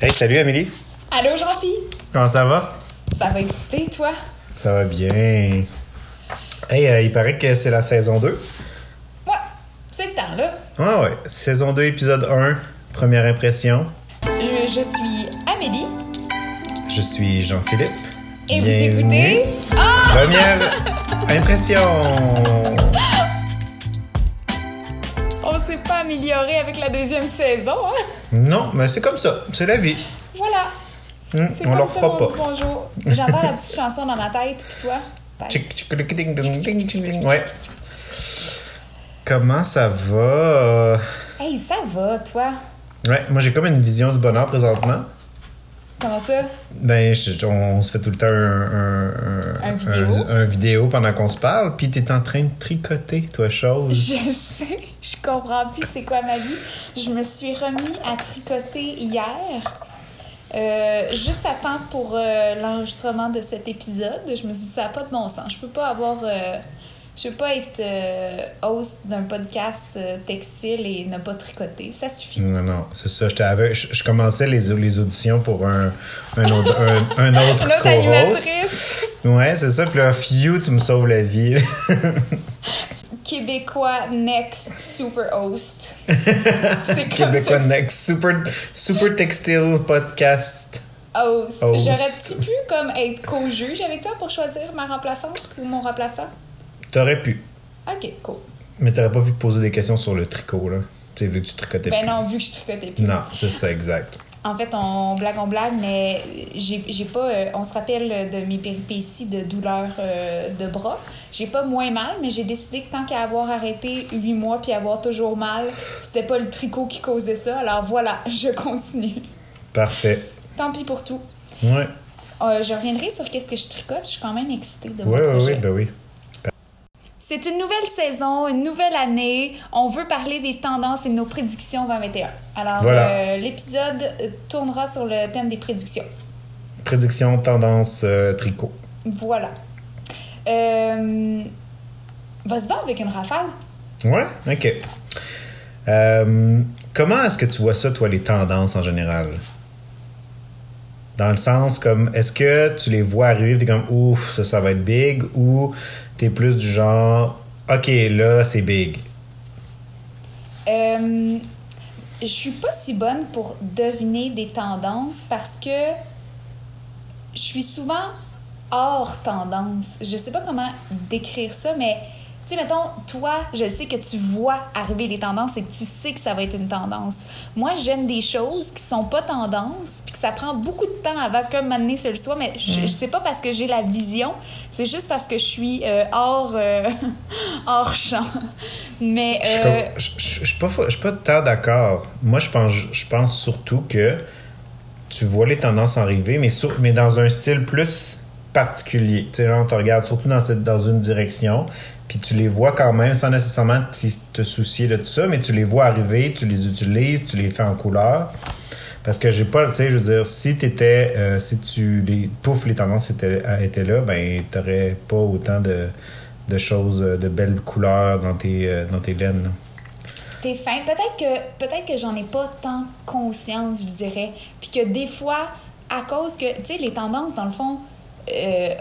Hey, salut Amélie. Allô, Jean-Phi? Comment ça va? Ça va exciter, toi? Ça va bien. Hey, euh, il paraît que c'est la saison 2. Ouais, c'est le temps, là. Ah ouais, saison 2, épisode 1, première impression. Je, je suis Amélie Je suis Jean-Philippe. et vous écoutez. Ah! Première impression. On s'est pas amélioré avec la deuxième saison, hein? Non, mais c'est comme ça, c'est la vie. Voilà. C'est on comme leur ça fera pas. dit bonjour. J'entends la petite chanson dans ma tête, puis toi? Tchic, tchic, ding, ding, ding, ding. Ouais. Comment ça va? Hey, ça va, toi? Ouais, moi j'ai comme une vision du bonheur présentement. Comment ça? Ben, je- on, se fait tout le temps un, un, Un vidéo. un- un vidéo pendant qu'on se parle, puis t'es en train de tricoter, toi, chose. Je sais, je comprends plus c'est quoi ma vie. Je me suis remis à tricoter hier, euh, juste à temps pour euh, l'enregistrement de cet épisode. Je me suis dit, ça n'a pas de bon sens. Je peux pas avoir. euh, je peux pas être euh, host d'un podcast euh, textile et ne pas tricoter. Ça suffit. Non, non, c'est ça. Avec- je, je commençais les, les auditions pour un, un autre, un, un autre co-host. Ouais, c'est ça. Puis là, Few, tu me sauves la vie. québécois next super host. C'est comme Québécois ça. Next. Super, super Textile Podcast. Host. Host. J'aurais-tu pu comme être co-juge avec toi pour choisir ma remplaçante ou mon remplaçant? T'aurais pu. Ok, cool. Mais t'aurais pas pu poser des questions sur le tricot, là. Tu sais, vu que tu tricotais Ben plus. non, vu que je tricotais plus. Non, c'est ça, exact. En fait, on blague, on blague, mais j'ai pas. euh, on se rappelle de mes péripéties de douleur euh, de bras. J'ai pas moins mal, mais j'ai décidé que tant qu'à avoir arrêté huit mois puis avoir toujours mal, c'était pas le tricot qui causait ça. Alors voilà, je continue. Parfait. Tant pis pour tout. Ouais. Euh, je reviendrai sur qu'est-ce que je tricote. Je suis quand même excitée de mon Ouais, ouais, projet. ouais, ben oui. C'est une nouvelle saison, une nouvelle année. On veut parler des tendances et de nos prédictions 2021. Alors, Voilà. euh, l'épisode euh, tournera sur le thème des prédictions. Prédiction, tendance, euh, tricot. Voilà. Euh... Vas-y donc avec une rafale. Ouais, ok. Comment est-ce que tu vois ça, toi, les tendances en général? Dans le sens comme, est-ce que tu les vois arriver, t'es comme, ouf, ça, ça va être big, ou t'es plus du genre, ok, là, c'est big? Euh... Je suis pas si bonne pour deviner des tendances parce que je suis souvent hors tendance. Je sais pas comment décrire ça, mais tu sais, mettons, toi, je sais que tu vois arriver les tendances et que tu sais que ça va être une tendance. Moi, j'aime des choses qui sont pas tendances, puis que ça prend beaucoup de temps avant que m'amener ce le soit, mais je, je sais pas parce que j'ai la vision, c'est juste parce que je suis euh, hors, euh, hors champ. Mais. Euh, je- je- je suis pas, je suis pas tant d'accord. Moi, je pense, je pense surtout que tu vois les tendances arriver, mais, sur- mais dans un style plus particulier. Tu sais, on te regarde surtout dans, cette, dans une direction, puis tu les vois quand même sans nécessairement te soucier de tout ça, mais tu les vois arriver, tu les utilises, tu les fais en couleur. Parce que j'ai pas, tu sais, je veux dire, si t'étais, euh, si tu les, pouf, les tendances étaient, étaient là, ben, t'aurais pas autant de, de choses, euh, de belles couleurs dans tes, euh, dans tes laines. T'es fin. Peut-être que, peut-être que j'en ai pas tant conscience, je dirais. Puis que des fois, à cause que, tu sais, les tendances, dans le fond, euh,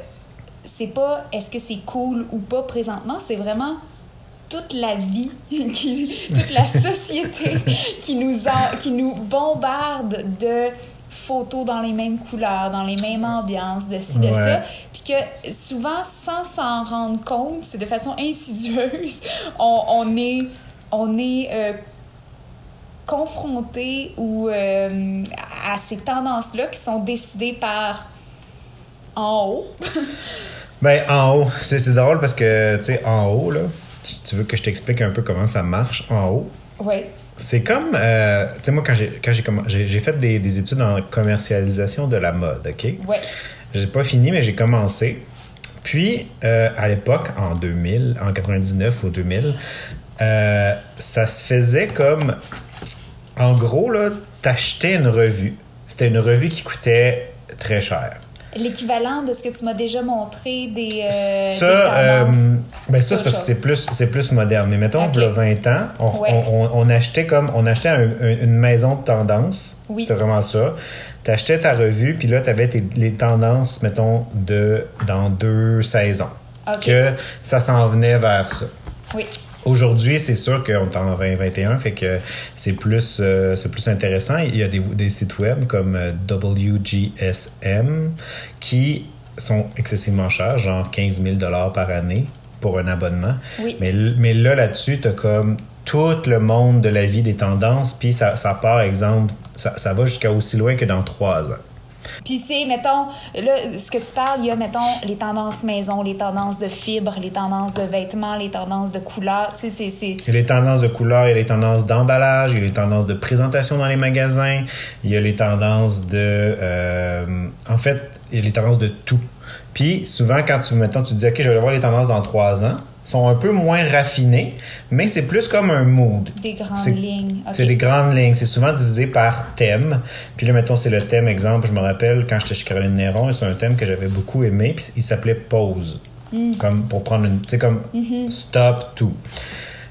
c'est pas est-ce que c'est cool ou pas présentement, c'est vraiment toute la vie, qui, toute la société qui nous, en- qui nous bombarde de photos dans les mêmes couleurs, dans les mêmes ambiances, de ci, de Ouais. ça. Puis que souvent, sans s'en rendre compte, c'est de façon insidieuse, on, on est, on est euh, confronté ou euh, à ces tendances-là qui sont décidées par en haut. Ben, en haut, c'est drôle parce que, tu sais, en haut, là, si tu veux que je t'explique un peu comment ça marche en haut, Oui. c'est comme, euh, tu sais, moi, quand j'ai quand j'ai fait des, des études en commercialisation de la mode, OK? Ouais. J'ai pas fini, mais j'ai commencé. Puis, euh, à l'époque, en 2000, en 99 ou 2000, euh, ça se faisait comme. En gros, là, t'achetais une revue. C'était une revue qui coûtait très cher. L'équivalent de ce que tu m'as déjà montré des, euh, ça, des euh, ben ça, C'est parce que c'est plus, c'est plus moderne. Mais mettons, il y a 20 ans, on, Ouais. on, achetait comme on achetait un- un- une maison de tendance. Oui. C'était vraiment ça. Tu achetais ta revue, puis là, tu avais les tendances, mettons, de dans deux saisons. Que ça s'en venait vers ça. Oui. Aujourd'hui, c'est sûr qu'on est en 2021, fait que c'est plus, euh, c'est plus intéressant. Il y a des, des sites web comme euh, WGSM qui sont excessivement chers, genre 15 000 par année pour un abonnement. Oui. Mais, là, là-dessus, tu as comme tout le monde de la vie des tendances, puis ça, ça part, exemple, ça, ça va jusqu'à aussi loin que dans trois ans. Puis c'est, mettons, là, ce que tu parles, il y a, mettons, les tendances maison, les tendances de fibres, les tendances de vêtements, les tendances de couleurs. Tu sais, c'est-. Il y a les tendances de couleur, il y a les tendances d'emballage, il y a les tendances de présentation dans les magasins, il y a les tendances de... euh, en fait, il y a les tendances de tout. Puis souvent, quand tu, mettons, tu te dis, OK, je vais aller voir les tendances dans trois ans, sont un peu moins raffinées, mais c'est plus comme un mood. Des grandes lignes. C'est des grandes lignes. C'est souvent divisé par thème. Puis là, mettons, c'est le thème, exemple, je me rappelle quand j'étais chez Caroline Néron, c'est un thème que j'avais beaucoup aimé, puis il s'appelait Pause. Comme pour prendre une. Tu sais, comme stop, tout.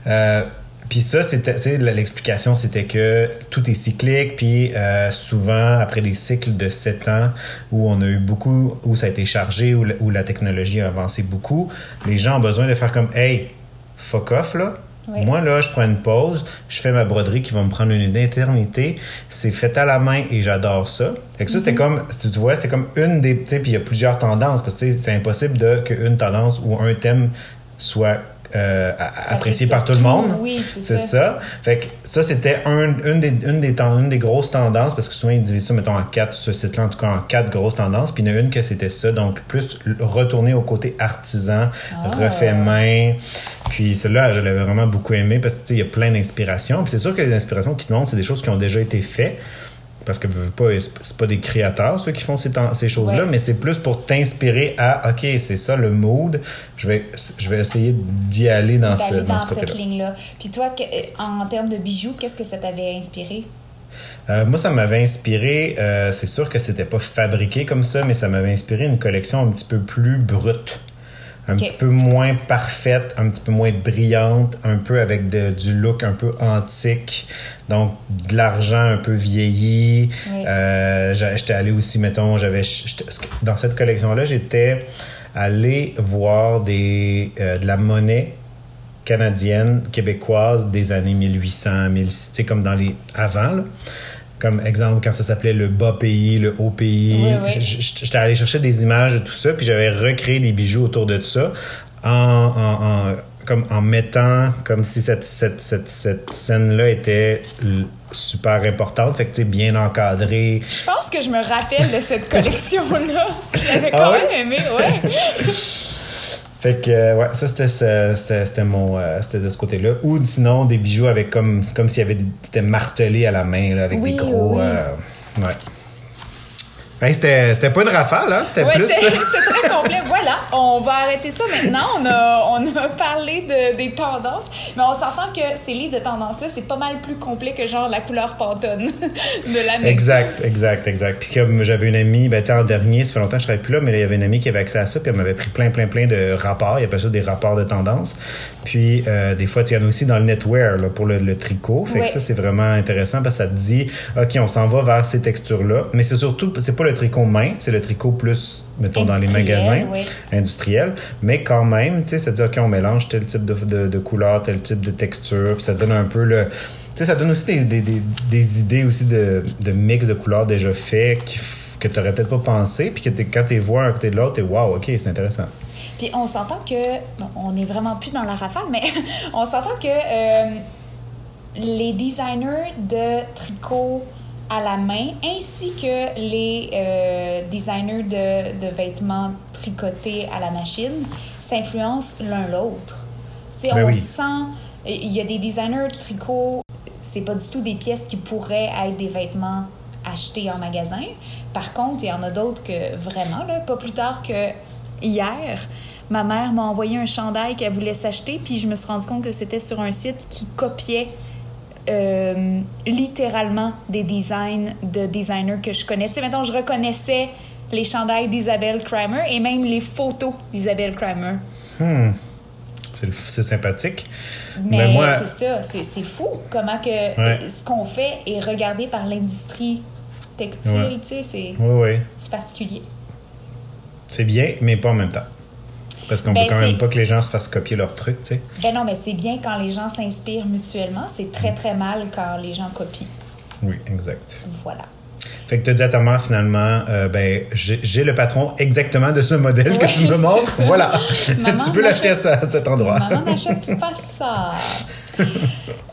Euh, puis ça, c'était, l'explication, c'était que tout est cyclique, puis euh, souvent, après des cycles de 7 ans, où on a eu beaucoup, où ça a été chargé, où, la- où la technologie a avancé beaucoup, les gens ont besoin de faire comme, hey, fuck off, là. Oui. Moi, là, je prends une pause, je fais ma broderie qui va me prendre une éternité. C'est fait à la main et j'adore ça. Fait que ça, c'était comme, si tu vois, c'était comme une des. Tu sais, puis il y a plusieurs tendances parce que c'est impossible de qu'une tendance ou un thème soit euh, apprécié par tout le monde. oui, c'est ça. ça. Fait que ça, c'était un- une, des, une, des ten- une des grosses tendances parce que souvent, ils divisent ça, mettons, en quatre, ce site-là, en tout cas, en quatre grosses tendances. Puis il y en a une que c'était ça. Donc, plus retourner au côté artisan, Ah. refait main. Puis celle-là, je l'avais vraiment beaucoup aimé parce que tu sais, il y a plein d'inspirations. Puis c'est sûr que les inspirations qui te montrent, c'est des choses qui ont déjà été faites. Parce que pas, c'est pas des créateurs, ceux qui font ces, choses-là, Ouais. mais c'est plus pour t'inspirer à OK, c'est ça le mood. Je vais, je vais essayer d'y aller dans, ce, d'aller dans dans ce cette ligne-là. Puis toi, euh, en termes de bijoux, qu'est-ce que ça t'avait inspiré? Euh, moi, ça m'avait inspiré, euh, c'est sûr que c'était pas fabriqué comme ça, mais ça m'avait inspiré une collection un petit peu plus brute. Un petit peu moins parfaite, un petit peu moins brillante, un peu avec de- du look un peu antique. Donc, de l'argent un peu vieilli. Oui. Euh, j'étais allé aussi, mettons, j'avais dans cette collection-là, j'étais allé voir des, euh, de la monnaie canadienne, québécoise des années 1800, 1600, tu sais, comme dans les avant, là. Comme exemple, quand ça s'appelait le bas pays, le haut pays. Oui, oui. J'étais allé chercher des images de tout ça, puis j'avais recréé des bijoux autour de ça en, en- en- comme en mettant comme si cette, cette, cette, cette scène-là était super importante, fait que tu bien encadrée. Je pense que je me rappelle de cette collection-là. Je l'avais Ah quand même aimé, ouais. Fait que, euh, ouais, ça, c'était, c'était, c'était mon, euh, c'était de ce côté-là. Ou sinon, des bijoux avec comme, c'est comme s'il y avait des, c'était martelé à la main, là, avec Oui, des gros. oui. euh, ouais. Hey, c'était, pas une rafale, hein? C'était Ouais, plus. c'était très complet. Voilà, on va arrêter ça maintenant. On a, on a parlé de, des tendances, mais on s'entend que ces livres de tendances-là, c'est pas mal plus complet que genre la couleur pantone de l'année. Exact, exact, exact. Puis comme j'avais une amie, ben, en dernier, ça fait longtemps que je travaille plus là, mais il y avait une amie qui avait accès à ça, puis elle m'avait pris plein, plein, plein de rapports. Il appelle ça des rapports de tendance. Puis euh, des fois, il y en a aussi dans le netwear, là, pour le, le tricot. Fait Ouais. que ça, c'est vraiment intéressant parce que ça te dit, OK, on s'en va vers ces textures-là. Mais c'est surtout, c'est pas le tricot main, c'est le tricot plus, mettons, dans les magasins oui. industriels. Mais quand même, tu sais, ça dit, OK, on mélange tel type de, de, de couleur, tel type de texture, puis ça donne un peu le. Tu sais, ça donne aussi des, des, des, des idées aussi de, de mix de couleurs déjà faits qui que tu n'aurais peut-être pas pensé, puis que quand tu les vois un côté de l'autre, t'es wow, OK, c'est intéressant. Puis on s'entend que, on n'est vraiment plus dans la rafale, mais on s'entend que euh, les designers de tricot à la main, ainsi que les euh, designers de, de vêtements tricotés à la machine, s'influencent l'un l'autre. Ben on oui. sent, il y a des designers de tricot, c'est pas du tout des pièces qui pourraient être des vêtements achetés en magasin. Par contre, il y en a d'autres que vraiment, là, pas plus tard que hier, ma mère m'a envoyé un chandail qu'elle voulait s'acheter, puis je me suis rendu compte que c'était sur un site qui copiait euh, littéralement des designs de designers que je connais. Tu sais, mettons, je reconnaissais les chandails d'Isabelle Kramer et même les photos d'Isabelle Kramer. Hmm. C'est sympathique. Mais, Mais moi- c'est ça, c'est fou comment que Ouais. ce qu'on fait est regardé par l'industrie textile, Ouais. tu sais, c'est Oui, oui. c'est particulier. C'est bien, mais pas en même temps. Parce qu'on Ben, veut quand même pas que les gens se fassent copier leurs trucs, tu sais. Ben non, mais c'est bien quand les gens s'inspirent mutuellement, c'est très Mm. très mal quand les gens copient. Oui, exact. Voilà. Fait que tu dit à ta mère, finalement, euh, ben, j'ai le patron exactement de ce modèle que tu me montres. ça. Voilà. Maman tu peux l'acheter à, ce- à cet endroit. Maman n'achète pas ça.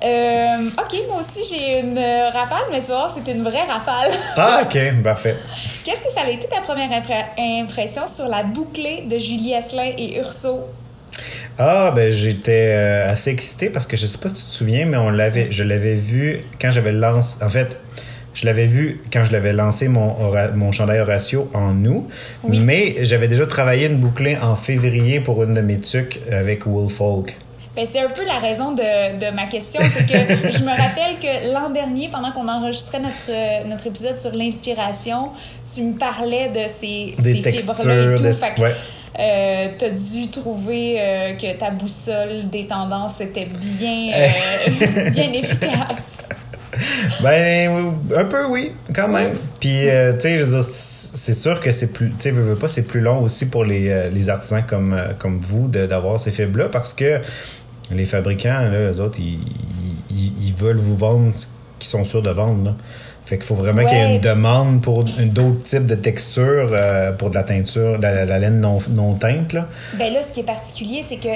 Euh, ok, moi aussi j'ai une rafale, mais tu voir, c'est une vraie rafale. Ah, ok, parfait. Qu'est-ce que ça a été ta première impression sur la bouclée de Julie Asselin et Urso? Ah, ben j'étais euh, assez excité parce que je sais pas si tu te souviens, mais on l'avait, je l'avais vu quand j'avais lancé. En fait, je l'avais vu quand je l'avais lancé mon, mon chandail Horatio en août, Oui. mais j'avais déjà travaillé une bouclée en février pour une de mes tucs avec Woolfolk. Ben, c'est un peu la raison de, de ma question, c'est que je me rappelle que l'an dernier, pendant qu'on enregistrait notre, euh, notre épisode sur l'inspiration, tu me parlais de ces, ces fibres-là et tout. des- Fait que, ouais. euh, t'as dû trouver euh, que ta boussole des tendances était bien, euh, bien efficace. Ben, un peu oui, quand même. Puis, euh, tu sais, je veux dire, c'est sûr que c'est plus, tu sais, veux, veux pas, c'est plus long aussi pour les, euh, les artisans comme, euh, comme vous d'avoir ces fibres-là parce que les fabricants, là, eux autres, ils, ils, ils veulent vous vendre ce qu'ils sont sûrs de vendre. Là. Fait qu'il faut vraiment qu'il y ait une demande pour d'autres types de textures, euh, pour de la teinture, de la, la laine non, non teinte. Là. Ben là, ce qui est particulier, c'est que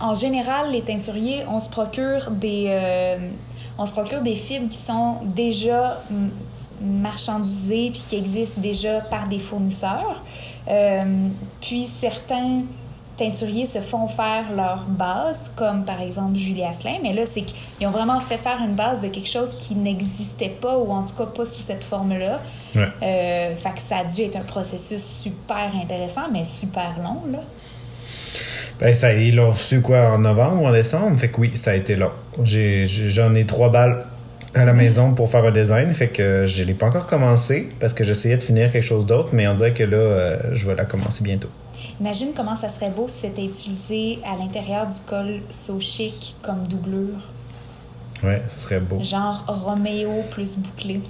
en général, les teinturiers, on se procure des, euh, on se procure des fibres qui sont déjà marchandisées puis qui existent déjà par des fournisseurs. Euh, puis certains teinturiers se font faire leur base, comme par exemple Julie Asselin, mais là, c'est qu'ils ont vraiment fait faire une base de quelque chose qui n'existait pas, ou en tout cas pas sous cette forme-là. Ouais. Euh, fait que ça a dû être un processus super intéressant, mais super long, là. Ben, ça, ils l'ont reçu quoi, en novembre ou en décembre? Fait que oui, ça a été long. J'en ai, trois balles à la maison pour faire un design, fait que je l'ai pas encore commencé parce que j'essayais de finir quelque chose d'autre, mais on dirait que là, euh, je vais la commencer bientôt. Imagine comment ça serait beau si c'était utilisé à l'intérieur du col So Chic comme doublure. Ouais, ça serait beau. Genre Roméo plus bouclé.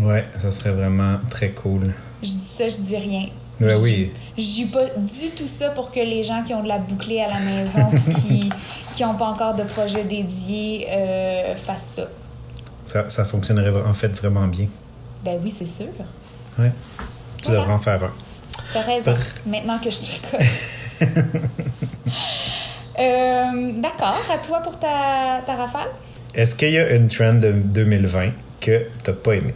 Ouais, ça serait vraiment très cool. Je dis ça, je dis rien. Ouais, oui. Je dis pas du tout ça pour que les gens qui ont de la bouclée à la maison qui qui ont pas encore de projet dédié euh, fassent ça. Ça, ça fonctionnerait en fait vraiment bien. Ben oui, c'est sûr. Ouais. Tu Voilà. devrais en faire un. T'as raison. Maintenant que je te. Euh, D'accord. À toi pour ta, ta rafale? Est-ce qu'il y a une trend de 2020 que t'as pas aimé?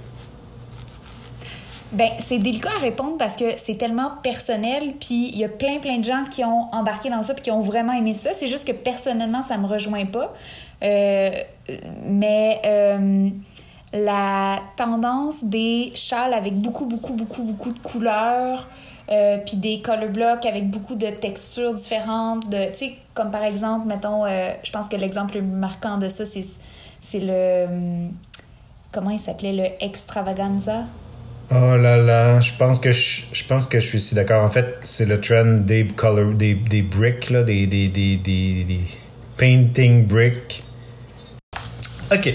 Ben, c'est délicat à répondre parce que c'est tellement personnel, puis il y a plein, plein de gens qui ont embarqué dans ça puis qui ont vraiment aimé ça. C'est juste que personnellement, ça me rejoint pas. Euh, mais euh, la tendance des châles avec beaucoup, beaucoup, beaucoup, beaucoup de couleurs, euh, puis des color blocks avec beaucoup de textures différentes, de, tu sais, comme par exemple, mettons, je pense que l'exemple le marquant de ça, c'est, c'est le... hum, Comment il s'appelait? Le extravaganza? Oh là là, je pense que je, je pense que je suis si d'accord. En fait, c'est le trend des color, des, des bricks là, des, des, des, des, des painting bricks. Ok,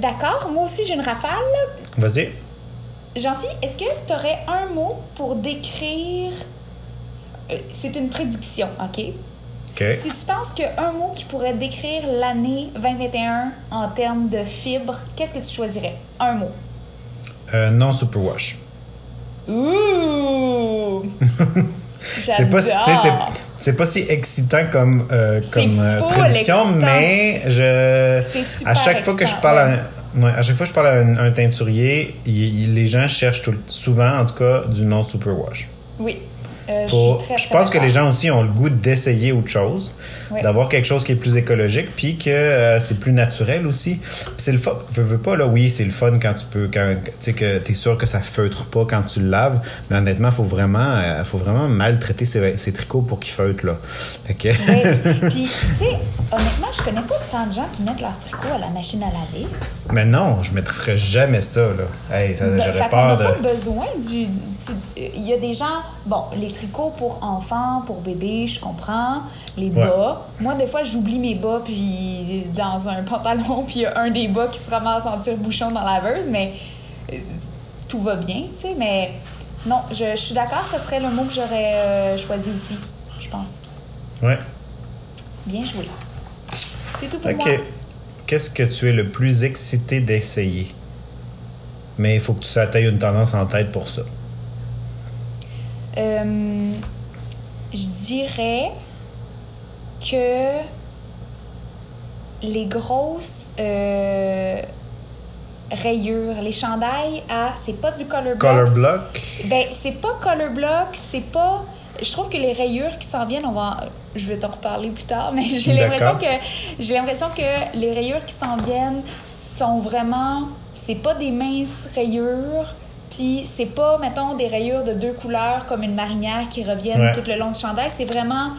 D'accord, moi aussi j'ai une rafale. vas-y. Jean-Philippe, est-ce que tu aurais un mot pour décrire. euh, c'est une prédiction, OK? Ok. Si tu penses qu'un mot qui pourrait décrire l'année 2021 en termes de fibres, qu'est-ce que tu choisirais? Un mot. Euh, non superwash. Ouh! C'est pas, c'est, pas si excitant comme, euh, comme euh, prédiction, excitant. mais je, super à chaque fois que je parle ouais. à, ouais, à chaque fois que je parle à un, un teinturier, il- il- les gens cherchent tout souvent, en tout cas, du non superwash. Oui. Euh, je Pour- pense que les gens aussi ont le goût d'essayer autre chose, d'avoir quelque chose qui est plus écologique, puis que euh, c'est plus naturel aussi. C'est le fun. Veux, veux pas, là, oui, c'est le fun quand tu peux, quand tu sais que t'es sûr que ça feutre pas quand tu le laves, mais honnêtement, faut vraiment, euh, faut vraiment maltraiter ces, ces tricots pour qu'ils feutrent, là. Fait que. Ouais. Puis, tu sais, honnêtement, je connais pas tant de gens qui mettent leur tricot à la machine à laver. mais non, je mettrais jamais ça, là. Hey, ça, fait j'aurais qu'on n'a peur de. pas besoin du. Il y a des gens. Bon, les tricots pour enfants, pour bébés, je comprends. Les Ouais. bas. Moi, des fois, j'oublie mes bas puis dans un pantalon, puis il y a un des bas qui se ramasse en tire-bouchon dans la laveuse, mais euh, tout va bien, tu sais. Mais non, je, je suis d'accord, ce serait le mot que j'aurais euh, choisi aussi, je pense. Ouais. Bien joué. C'est tout pour Ok. moi. Qu'est-ce que tu es le plus excité d'essayer? Mais il faut que tu atteignes une tendance en tête pour ça. Euh, je dirais que les grosses euh, rayures, les chandails à. C'est pas du color block. Color block. Ben, c'est pas color block, c'est pas. Je trouve que les rayures qui s'en viennent, on va. Je vais t'en reparler plus tard, mais j'ai l'impression que j'ai l'impression que les rayures qui s'en viennent sont vraiment. C'est pas des minces rayures, puis c'est pas, mettons, des rayures de deux couleurs comme une marinière qui reviennent Ouais. tout le long du chandail. C'est vraiment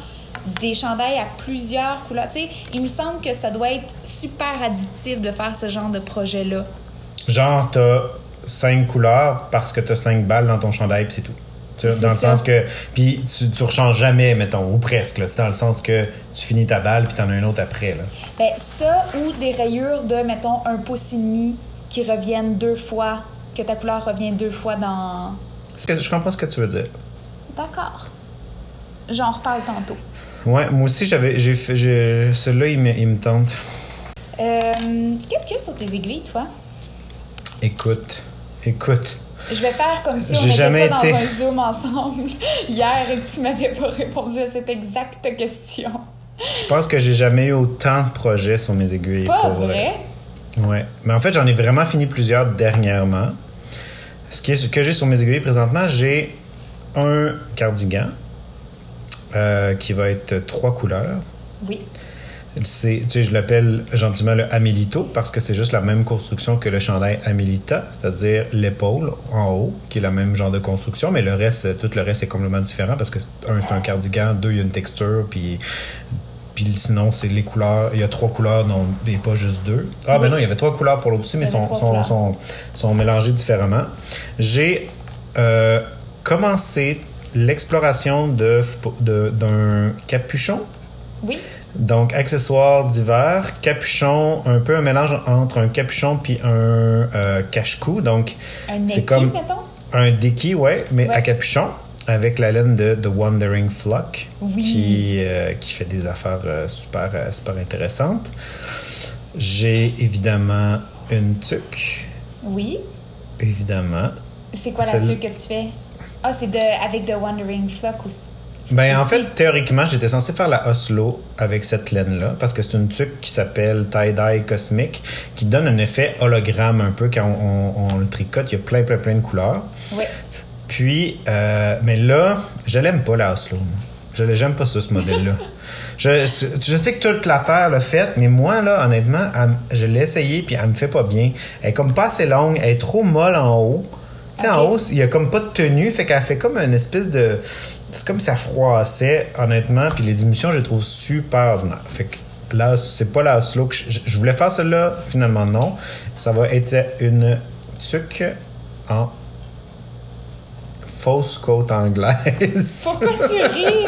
des chandails à plusieurs couleurs. Tu sais, il me semble que ça doit être super addictif de faire ce genre de projet-là. Genre, t'as cinq couleurs parce que t'as cinq balles dans ton chandail, puis c'est tout. Tu dans le ça. sens que. Puis tu, tu rechanges jamais, mettons, ou presque. Là, dans le sens que tu finis ta balle, puis t'en as une autre après. Là. Ben, ça ou des rayures de, mettons, un pouce et demi qui reviennent deux fois, que ta couleur revient deux fois dans. Que- Je comprends ce que tu veux dire? D'accord. J'en reparle tantôt. Ouais, moi aussi, j'avais. J'ai fait. j'ai- Celui-là, il me, il me tente. Euh, Qu'est-ce qu'il y a sur tes aiguilles, toi? Écoute. Écoute. Je vais faire comme si on n'était pas été- dans un Zoom ensemble hier et que tu m'avais pas répondu à cette exacte question. Je pense que j'ai jamais eu autant de projets sur mes aiguilles. Pas pour vrai? Ouais. Mais en fait, j'en ai vraiment fini plusieurs dernièrement. Ce, qui est, ce que j'ai sur mes aiguilles présentement, j'ai un cardigan euh, qui va être trois couleurs. Oui. C'est, tu sais, je l'appelle gentiment le Amelito parce que c'est juste la même construction que le chandail Amelita, c'est-à-dire l'épaule en haut, qui est le même genre de construction, mais le reste, tout le reste est complètement différent parce que un, c'est un cardigan, deux, il y a une texture, puis, puis sinon, c'est les couleurs. Il y a trois couleurs, non, et pas juste deux. Ah, ben non, il y avait trois couleurs pour l'autre aussi, mais sont, sont, sont, sont mélangées différemment. J'ai euh, commencé l'exploration de, de- d'un capuchon. Oui. Donc, accessoires d'hiver, capuchon, un peu un mélange entre un capuchon puis un euh, cache-cou. Donc, Un c'est comme mettons? un déki, ouais, mais Ouais. à capuchon, avec la laine de The Wandering Flock, Oui. qui, euh, qui fait des affaires euh, super, euh, super intéressantes. J'ai évidemment une tuque, Oui. évidemment. C'est quoi la tuque que tu fais? Ah, c'est de, avec The Wandering Flock aussi. Ben, en fait, théoriquement, j'étais censé faire la Oslo avec cette laine-là, parce que c'est une tuque qui s'appelle Tie-Dye Cosmic, qui donne un effet hologramme un peu quand on, on- on le tricote. Il y a plein, plein, plein de couleurs. Oui. Puis, euh, mais là, je l'aime pas, la Oslo. Je j'aime pas ça, ce modèle-là. je, je sais que toute la Terre l'a fait, mais moi, là, honnêtement, elle je l'ai essayé, puis elle me fait pas bien. Elle est comme pas assez longue, elle est trop molle en haut. Tu sais, en haut, il y a comme pas de tenue, fait qu'elle fait comme une espèce de. C'est comme si ça froissait, honnêtement, puis les diminutions, je les trouve super ordinaires. Fait que là, c'est pas la Oslo que je, je voulais faire celle-là, finalement, non. Ça va être une tuque en fausse côte anglaise. Pourquoi tu ris?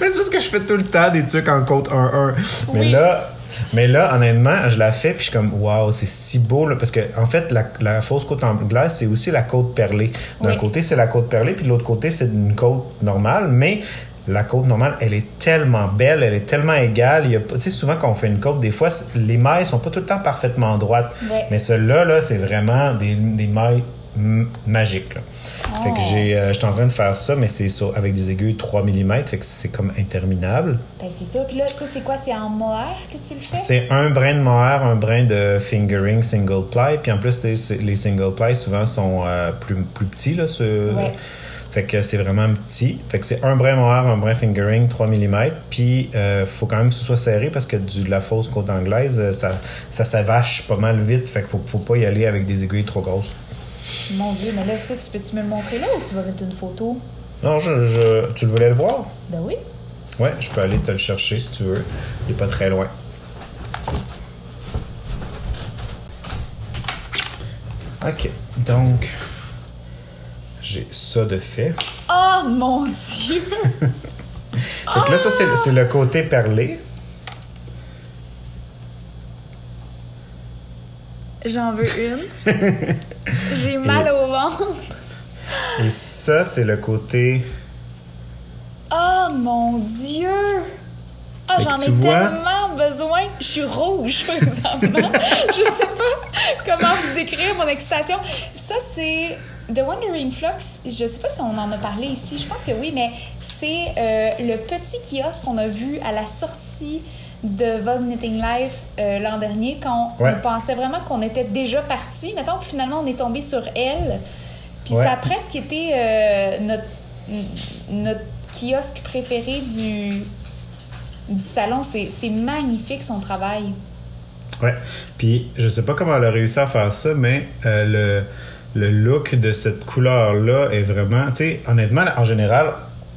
Mais c'est parce que je fais tout le temps des trucs en côte 1-1. Mais là, mais là, honnêtement, je la fais puis je suis comme waouh, c'est si beau là, parce que en fait, la, la fausse côte anglaise, c'est aussi la côte perlée. D'un Oui. côté, c'est la côte perlée, puis de l'autre côté, c'est une côte normale, mais la côte normale, elle est tellement belle, elle est tellement égale. Tu sais, souvent quand on fait une côte, des fois, les mailles sont pas tout le temps parfaitement droites. Mais celle-là, là, c'est vraiment des, des mailles m- magiques. là. Fait que Oh. j'ai, euh, j'étais en train de faire ça, mais c'est sur- avec des aiguilles 3 mm, fait que c'est comme interminable. Ben, c'est sûr. Puis là, ça, c'est quoi? C'est en mohair que tu le fais? C'est un brin de mohair, un brin de fingering single ply, puis en plus, les, les single ply souvent sont euh, plus, plus petits. Là, Ouais. Fait que c'est vraiment petit. Fait que c'est un brin mohair, un brin fingering, 3 mm. Puis euh, faut quand même que ce soit serré parce que du, de la fausse côte anglaise, euh, ça, ça s'avache pas mal vite. Fait qu'il faut, faut pas y aller avec des aiguilles trop grosses. Mon Dieu, mais là, ça, tu peux-tu me le montrer là ou tu vas mettre une photo? Non, je, je- tu le voulais le voir? Ben oui. Ouais, je peux aller te le chercher si tu veux. Il est pas très loin. Ok, donc j'ai ça de fait. Oh mon Dieu! Fait que là, ça, c'est- c'est le côté perlé. J'en veux une. J'ai mal au ventre. Et ça, c'est le côté. Oh mon Dieu! Ah, j'en ai vois- tellement besoin. Je suis rouge, présentement. je sais pas comment vous décrire mon excitation. Ça, c'est The Wandering Flux. Je sais pas si on en a parlé ici. Je pense que oui, mais c'est euh, le petit kiosque qu'on a vu à la sortie de Vogue Knitting Life euh, l'an dernier quand Ouais. on pensait vraiment qu'on était déjà parti. Mettons que finalement on est tombé sur elle. Puis Ouais. ça a presque été euh, notre, notre kiosque préféré du, du salon. C'est c'est magnifique son travail. Ouais. Puis, je sais pas comment elle a réussi à faire ça, mais euh, le, le look de cette couleur-là est vraiment. Tu sais, honnêtement, en général,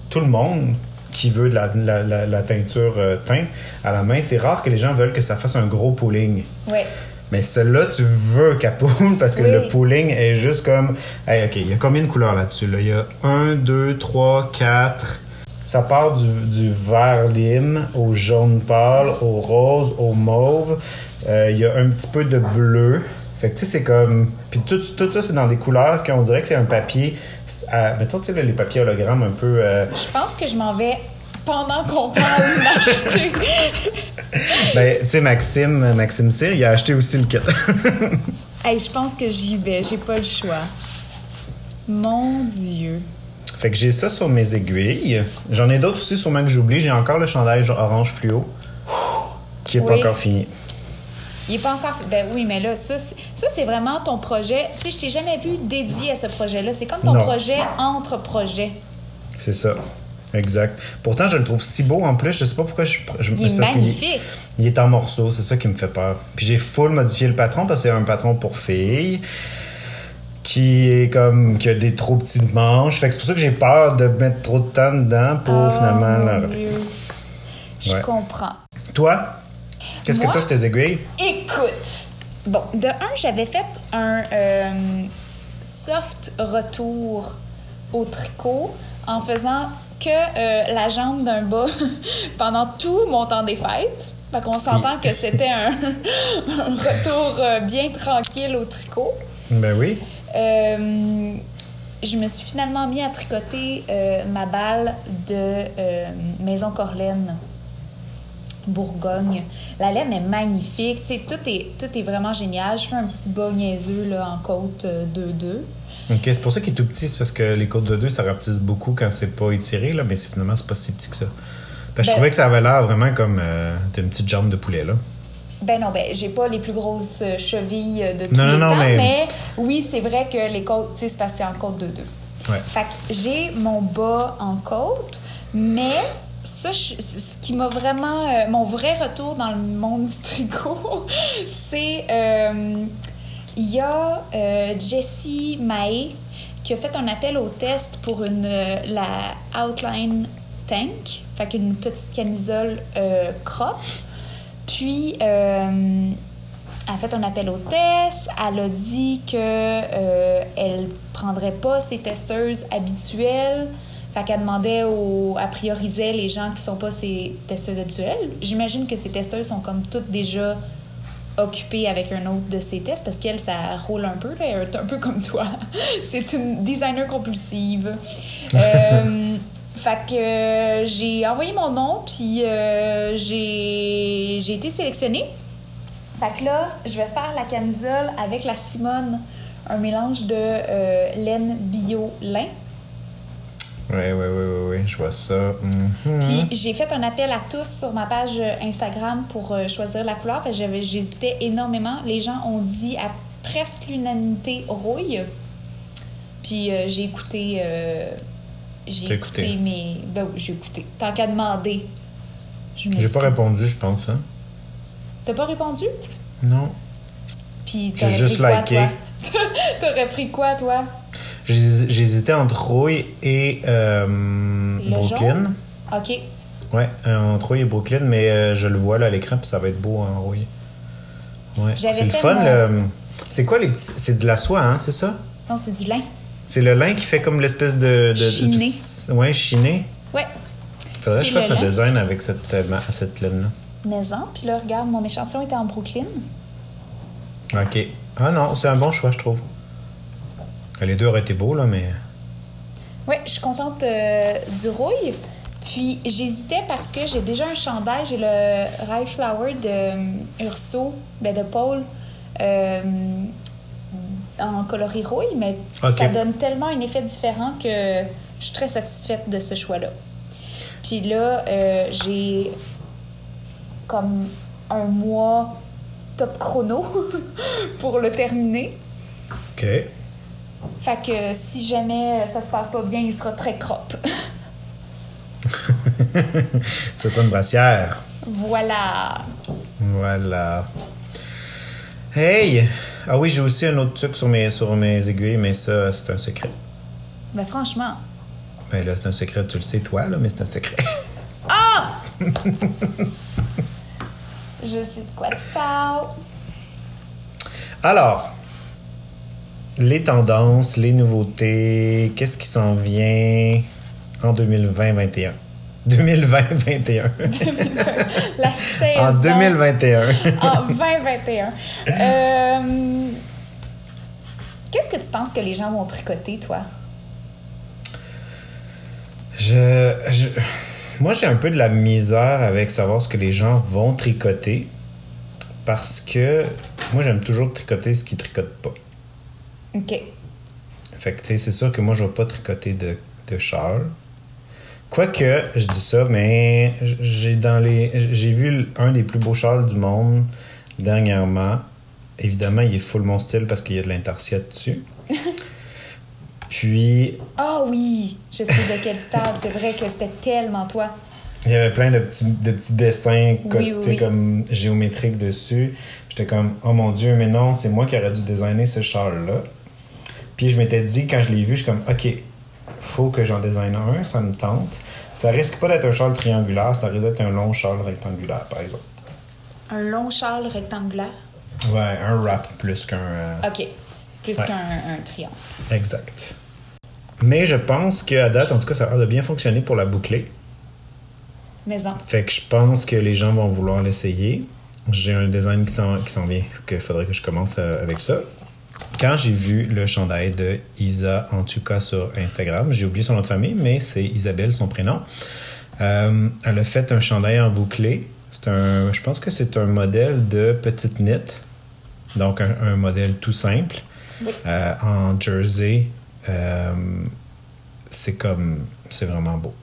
tout le monde qui veut de la, la- la- la teinture euh, teinte à la main, c'est rare que les gens veulent que ça fasse un gros pooling. Ouais. Mais celle-là, tu veux qu'elle poule parce que Oui. le pooling est juste comme. Hey, OK, il y a combien de couleurs là-dessus? Là? Il y a 1, 2, 3, 4. Ça part du, du vert lime au jaune pâle, au rose, au mauve. Euh, il y a un petit peu de bleu. Fait que tu sais, c'est comme. Puis tout, tout ça, c'est dans des couleurs qu'on dirait que c'est un papier. euh, mettons, tu sais, les papiers hologrammes un peu. euh, Je pense que je m'en vais pendant qu'on parle m'acheter. ben, tu sais, Maxime, Maxime Cyr, il a acheté aussi le kit. hey, je pense que j'y vais. J'ai pas le choix. Mon Dieu. Fait que j'ai ça sur mes aiguilles. J'en ai d'autres aussi sûrement que j'oublie. J'ai encore le chandail orange fluo qui est pas encore fini. Il est pas encore. fait- Ben oui, mais là, ça, c'est- ça c'est vraiment ton projet. Tu sais, je t'ai jamais vu dédié à ce projet-là. C'est comme ton Non. projet entre projets. C'est ça. Exact. Pourtant, je le trouve si beau en plus. Je sais pas pourquoi je. je Il est parce magnifique. il est en morceaux. C'est ça qui me fait peur. Puis j'ai full modifié le patron parce que c'est un patron pour filles qui est comme. qui a des trop petites manches. Fait que c'est pour ça que j'ai peur de mettre trop de temps dedans pour Oh, finalement. mon Dieu. Je Ouais. comprends. Toi, qu'est-ce que sur tes aiguilles? Écoute, bon, de un, j'avais fait un euh, soft retour au tricot en faisant que euh, la jambe d'un bas pendant tout mon temps des fêtes. Fait qu'on s'entend que c'était un, un retour euh, bien tranquille au tricot. Ben oui. Euh, je me suis finalement mis à tricoter euh, ma balle de euh, Maison Corlaine, Bourgogne. La laine est magnifique, tu sais, tout est, tout est vraiment génial. Je fais un petit bas niaiseux là, en côte euh, 2-2. Ok, c'est pour ça qu'il est tout petit, c'est parce que les côtes de deux, ça rapetisse beaucoup quand c'est pas étiré, là, mais c'est finalement, c'est pas si petit que ça. Je Ben- trouvais que ça avait l'air vraiment comme euh, une petite jambe de poulet, là. Ben non, ben j'ai pas les plus grosses euh, chevilles euh, de tous Non, les non, temps, mais- mais... oui, c'est vrai que les côtes, tu sais, c'est parce que c'est en côte 2-2. Ouais. Fait que j'ai mon bas en côte, mais ça, ce qui m'a vraiment. euh, mon vrai retour dans le monde du tricot, c'est. euh, Il y a euh, Jessie Mae qui a fait un appel au test pour une, la Outline Tank, fait qu'une petite camisole crop. Puis, elle a fait un appel au test. Elle a dit que elle prendrait pas ses testeuses habituelles. Fait qu'elle demandait au, elle priorisait les gens qui sont pas ses testeuses habituelles. J'imagine que ces testeuses sont comme toutes déjà occupées avec un autre de ses tests parce qu'elle, ça roule un peu. Là. Elle est un peu comme toi. C'est une designer compulsive. Euh, fait que euh, j'ai envoyé mon nom, puis euh, j'ai j'ai été sélectionnée. Fait que là, je vais faire la camisole avec la Simone, un mélange de laine bio lin. Ouais, ouais, ouais, ouais, ouais, je vois ça. Mhm. Puis j'ai fait un appel à tous sur ma page euh, Instagram pour euh, choisir la couleur parce que j'avais- j'hésitais énormément. Les gens ont dit à presque l'unanimité rouille. Puis euh, j'ai écouté euh, j'ai T'as écouté, écouté. mes. Ben oui, j'ai écouté. Tant qu'à demander. Je me J'ai pas répondu, je pense. Hein? T'as pas répondu? Non. Puis J'ai t'aurais juste pris quoi, liké. toi? T'aurais pris quoi, toi? J'hésitais entre Rouille et euh, Brooklyn. OK. Ouais, euh, entre Rouille et Brooklyn, mais euh, je le vois là à l'écran, puis ça va être beau en Rouille. Ouais. C'est le fun. mon- le- C'est quoi les petits. C'est de la soie, hein, c'est ça? Non, c'est du lin. C'est le lin qui fait comme l'espèce de. de Chiné. de- ouais, chiné? Ouais. Faudrait que je fasse un design avec cette, cette laine-là. Maison. Puis là, regarde, mon échantillon était en Brooklyn. Ok. Ah non, c'est un bon choix, je trouve. Les deux auraient été beaux, là, mais. Ouais, je suis contente euh, du rouille. Puis j'hésitais parce que j'ai déjà un chandail, j'ai le Rye Flower de euh, Urso, ben de Paul, euh, en coloris rouille, mais ça donne tellement un effet différent que je suis très satisfaite de ce choix-là. Puis là, euh, j'ai comme un mois top chrono pour le terminer. Ok. Fait que si jamais ça se passe pas bien, il sera très crop. Ce sera une brassière. voilà. Voilà. Hey! Ah oui, j'ai aussi un autre truc sur mes, sur mes aiguilles, mais ça, c'est un secret. Mais franchement. Ben là, c'est un secret, tu le sais, toi, là, mais c'est un secret. Ah! Je sais de quoi tu parles. Alors, les tendances, les nouveautés, qu'est-ce qui s'en vient en 2020-21? 2020-21. La saison. en 2021. En 2021. Euh, Qu'est-ce que tu penses que les gens vont tricoter, toi? Je, je- moi, j'ai un peu de la misère avec savoir ce que les gens vont tricoter parce que moi, j'aime toujours tricoter ce qui tricote pas. OK. Fait que, tu sais, c'est sûr que moi, je vais pas tricoter de, de châle. Quoique, je dis ça, mais j'ai dans les j'ai vu un des plus beaux châles du monde dernièrement. Évidemment, il est full mon style parce qu'il y a de l'intarsia dessus. Puis, Ah oui, je sais de quel tu parles. C'est vrai que c'était tellement toi. Il y avait plein de petits, de petits dessins Oui, oui. comme géométriques dessus. J'étais comme, oh mon Dieu, mais non, c'est moi qui aurais dû designer ce châle-là. Puis je m'étais dit, quand je l'ai vu, je suis comme, OK, faut que j'en design un, ça me tente. Ça risque pas d'être un châle triangulaire, ça risque d'être un long châle rectangulaire, par exemple. Un long châle rectangulaire? Ouais, un wrap plus qu'un. euh, OK. Plus Ouais. qu'un un triangle. Exact. Mais je pense qu'à date, en tout cas, ça a l'air de bien fonctionner pour la bouclée. Mais en. Fait que je pense que les gens vont vouloir l'essayer. J'ai un design qui s'en, qui s'en vient, qu'il faudrait que je commence euh, avec ça. Quand j'ai vu le chandail de Isa Antuka sur Instagram, j'ai oublié son nom de famille, mais c'est Isabelle, son prénom. Euh, elle a fait un chandail en bouclé. C'est un, je pense que c'est un modèle de petite knit, donc un, un modèle tout simple, Oui. euh, en jersey. Euh, c'est comme, c'est vraiment beau.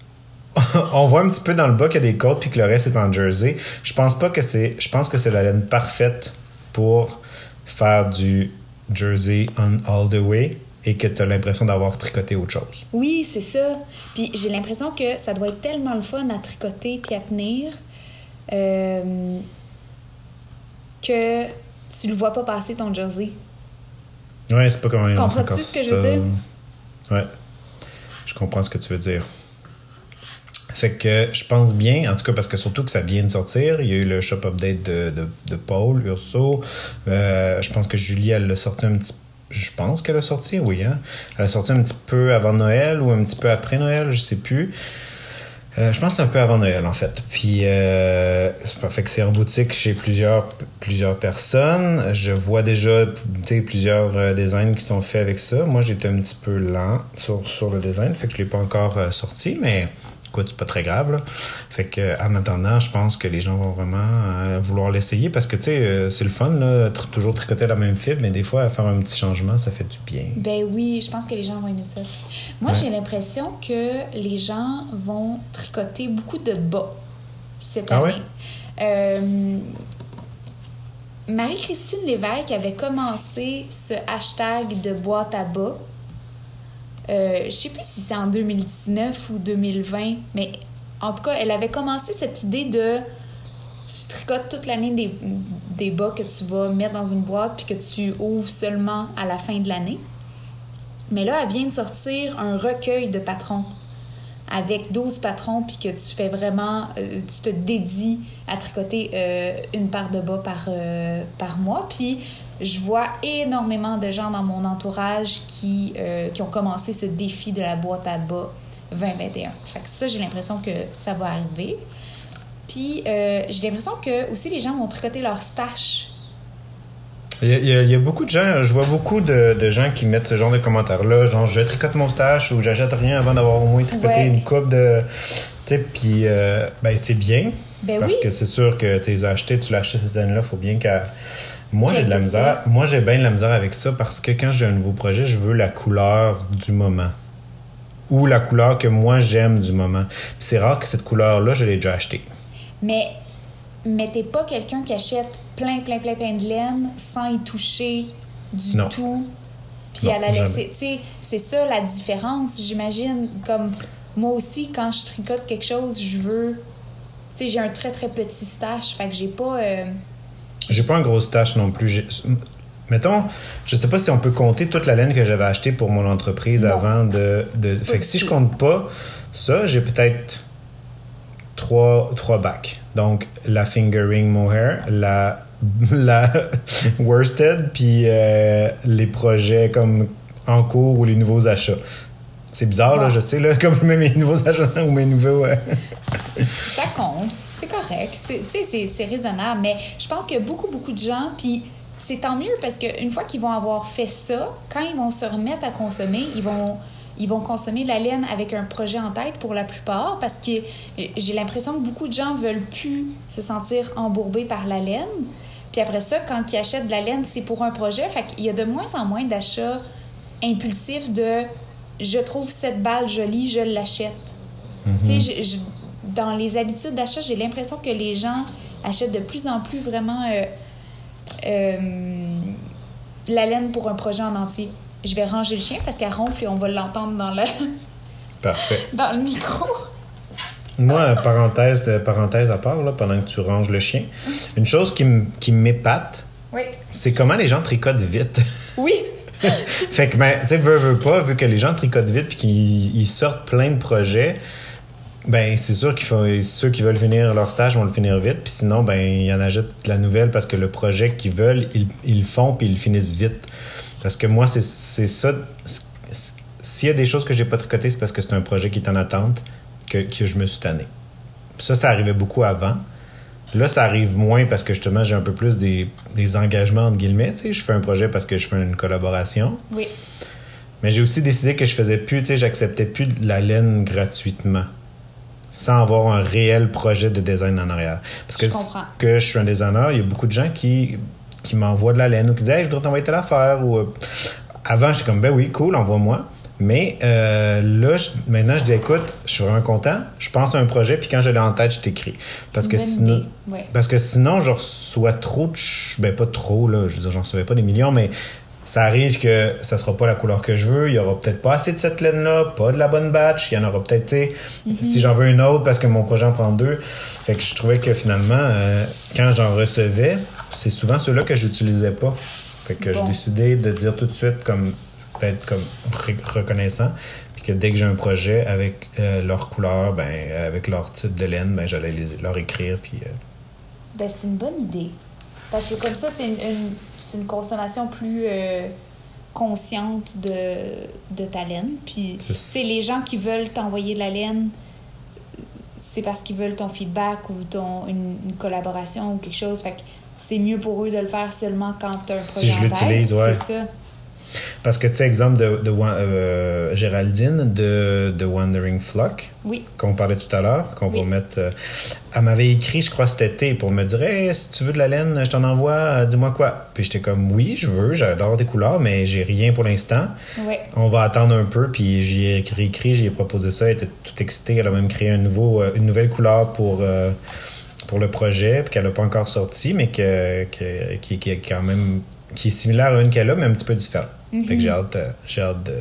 on voit un petit peu dans le bas qu'il y a des côtes puis que le reste est en jersey. Je pense pas que c'est. Je pense que c'est la laine parfaite pour faire du jersey on all the way et que tu as l'impression d'avoir tricoté autre chose. Oui, c'est ça. Puis j'ai l'impression que ça doit être tellement le fun à tricoter puis à tenir euh, que tu le vois pas passer ton jersey. Ouais, c'est pas comment Tu ils lancent comprends-tu ce que je veux dire? Ouais. Je comprends ce que tu veux dire. Fait que je pense bien, en tout cas parce que surtout que ça vient de sortir, il y a eu le shop update de, de, Paul, Urso. Euh, je pense que Julie, elle l'a sorti un petit Je pense qu'elle a sorti, oui. Hein? Elle a sorti un petit peu avant Noël ou un petit peu après Noël, je sais plus. Euh, je pense que c'est un peu avant Noël, en fait. Puis, euh, c'est fait que c'est en boutique chez plusieurs, plusieurs personnes. Je vois déjà plusieurs euh, designs qui sont faits avec ça. Moi, j'étais un petit peu lent sur, sur le design, fait que je l'ai pas encore sorti, mais écoute, c'est pas très grave. Là. Fait que, en attendant, je pense que les gens vont vraiment euh, vouloir l'essayer parce que, tu sais, euh, c'est le fun, là, toujours tricoter la même fibre, mais des fois, faire un petit changement, ça fait du bien. Ben oui, je pense que les gens vont aimer ça. Moi, Ouais. j'ai l'impression que les gens vont tricoter beaucoup de bas cette Ah année. ouais? Euh, Marie-Christine Lévesque avait commencé ce hashtag de boîte à bas euh, je sais plus si c'est en 2019 ou 2020, mais en tout cas, elle avait commencé cette idée de tu tricotes toute l'année des, des bas que tu vas mettre dans une boîte puis que tu ouvres seulement à la fin de l'année. Mais là, elle vient de sortir un recueil de patrons avec 12 patrons puis que tu fais vraiment, euh, tu te dédies à tricoter euh, une paire de bas par, par mois. Puis je vois énormément de gens dans mon entourage qui, qui ont commencé ce défi de la boîte à bas 2021. Fait que ça, j'ai l'impression que ça va arriver. Puis j'ai l'impression que aussi les gens vont tricoter leur stash il y, a, beaucoup de gens, je vois beaucoup de, gens qui mettent ce genre de commentaires-là, genre je tricote mon stash ou j'achète rien avant d'avoir au moins tricoté une coupe de. Tu sais, puis euh, ben, c'est bien. Ben parce que c'est sûr que tu les as achetés, tu l'as acheté cette année-là, il faut bien qu'à. Moi, j'ai de la misère. Moi, j'ai bien de la misère avec ça parce que quand j'ai un nouveau projet, je veux la couleur du moment. Ou la couleur que moi j'aime du moment. Puis c'est rare que cette couleur-là, je l'ai déjà achetée. Mais mais t'es pas quelqu'un qui achète plein, plein, plein, plein de laine sans y toucher du tout, puis à la laisser. Tu sais, c'est ça la différence, j'imagine. Comme moi aussi, quand je tricote quelque chose, je veux. Tu sais, j'ai un très, très petit stash, fait que j'ai pas. Euh, j'ai pas un gros stash non plus. Mettons, je sais pas si on peut compter toute la laine que j'avais achetée pour mon entreprise avant de. de... Fait que si je compte pas ça, j'ai peut-être trois, trois bacs. Donc, la fingering mohair, la, la worsted, puis euh, les projets comme en cours ou les nouveaux achats. C'est bizarre, là, je sais, là, comme mes nouveaux achats ou mes nouveaux. Ça compte, c'est correct. Tu sais, c'est raisonnable, mais je pense qu'il y a beaucoup, beaucoup de gens, puis c'est tant mieux parce qu'une fois qu'ils vont avoir fait ça, quand ils vont se remettre à consommer, ils vont ils vont consommer de la laine avec un projet en tête pour la plupart parce que euh, j'ai l'impression que beaucoup de gens veulent plus se sentir embourbés par la laine. Puis après ça, quand ils achètent de la laine, c'est pour un projet. Fait qu'il y a de moins en moins d'achats impulsifs de je trouve cette balle jolie, je l'achète. Mhm. dans les habitudes d'achat, j'ai l'impression que les gens achètent de plus en plus vraiment euh, euh, la laine pour un projet en entier je vais ranger le chien parce qu'elle ronfle et on va l'entendre dans le... Parfait. dans le micro. Moi, parenthèse, parenthèse à part, là, pendant que tu ranges le chien, une chose qui m'épate, oui. c'est comment les gens tricotent vite. Oui. fait que, ben, tu sais, veux, veux pas, vu que les gens tricotent vite puis qu'ils sortent plein de projets, ben c'est sûr qu'il faut ceux qui veulent finir leur stage vont le finir vite, puis sinon, ben ils en ajoutent la nouvelle parce que le projet qu'ils veulent, ils, ils le font puis ils le finissent vite. Parce que moi, c'est ça. S'il y a des choses que j'ai pas tricotées, c'est parce que c'est un projet qui est en attente que, que je me suis tanné. Ça, ça arrivait beaucoup avant. Là, ça arrive moins parce que justement, j'ai un peu plus des, des engagements, entre guillemets. je fais un projet parce que je fais une collaboration. Oui. Mais j'ai aussi décidé que je faisais plus, tu sais, j'acceptais plus de la laine gratuitement sans avoir un réel projet de design en arrière. Parce que, je que je suis un designer, il y a beaucoup de gens qui qui m'envoie de la laine ou qui dit hey, je voudrais t'envoyer telle affaire. Ou, euh, avant, je suis comme ben oui, cool, envoie-moi. Mais euh, là, maintenant, je dis écoute, je suis vraiment content. Je pense à un projet, puis quand je l'ai en tête, je t'écris. Parce que sinon, parce que sinon, je reçois trop de, ben pas trop là, je veux dire, j'en recevais pas des millions, mais ça arrive que ça sera pas la couleur que je veux. Il y aura peut-être pas assez de cette laine-là, pas de la bonne batch. Il y en aura peut-être, si j'en veux une autre parce que mon projet en prend deux. Fait que je trouvais que finalement, euh, quand j'en recevais, c'est souvent ceux-là que j'utilisais pas. Fait que j'ai décidé de dire tout de suite comme peut-être comme reconnaissant puis que dès que j'ai un projet avec euh, leur couleur ben avec leur type de laine ben j'allais leur écrire puis euh, ben c'est une bonne idée parce que comme ça, c'est une, une, consommation plus euh, consciente de, de ta laine. Puis, c'est les gens qui veulent t'envoyer de la laine, c'est parce qu'ils veulent ton feedback ou ton, une, collaboration ou quelque chose. Fait que c'est mieux pour eux de le faire seulement quand tu as un projet Si je l'utilise, ouais. C'est ça. Parce que, tu sais, exemple de, de euh, Géraldine de, de Wandering Flock, oui. qu'on parlait tout à l'heure, qu'on va mettre. Euh, elle m'avait écrit, je crois, cet été pour me dire hey, si tu veux de la laine, je t'en envoie, euh, dis-moi quoi. Puis j'étais comme oui, je veux, j'adore des couleurs, mais j'ai rien pour l'instant. On va attendre un peu, puis j'y ai écrit, écrit j'y ai proposé ça, elle était toute excitée. Elle a même créé un nouveau, une nouvelle couleur pour. pour le projet, puis qu'elle n'a pas encore sorti, mais que, que, qui, qui, est quand même qui est similaire à une qu'elle a, mais un petit peu différente. Fait que j'ai hâte, j'ai hâte de,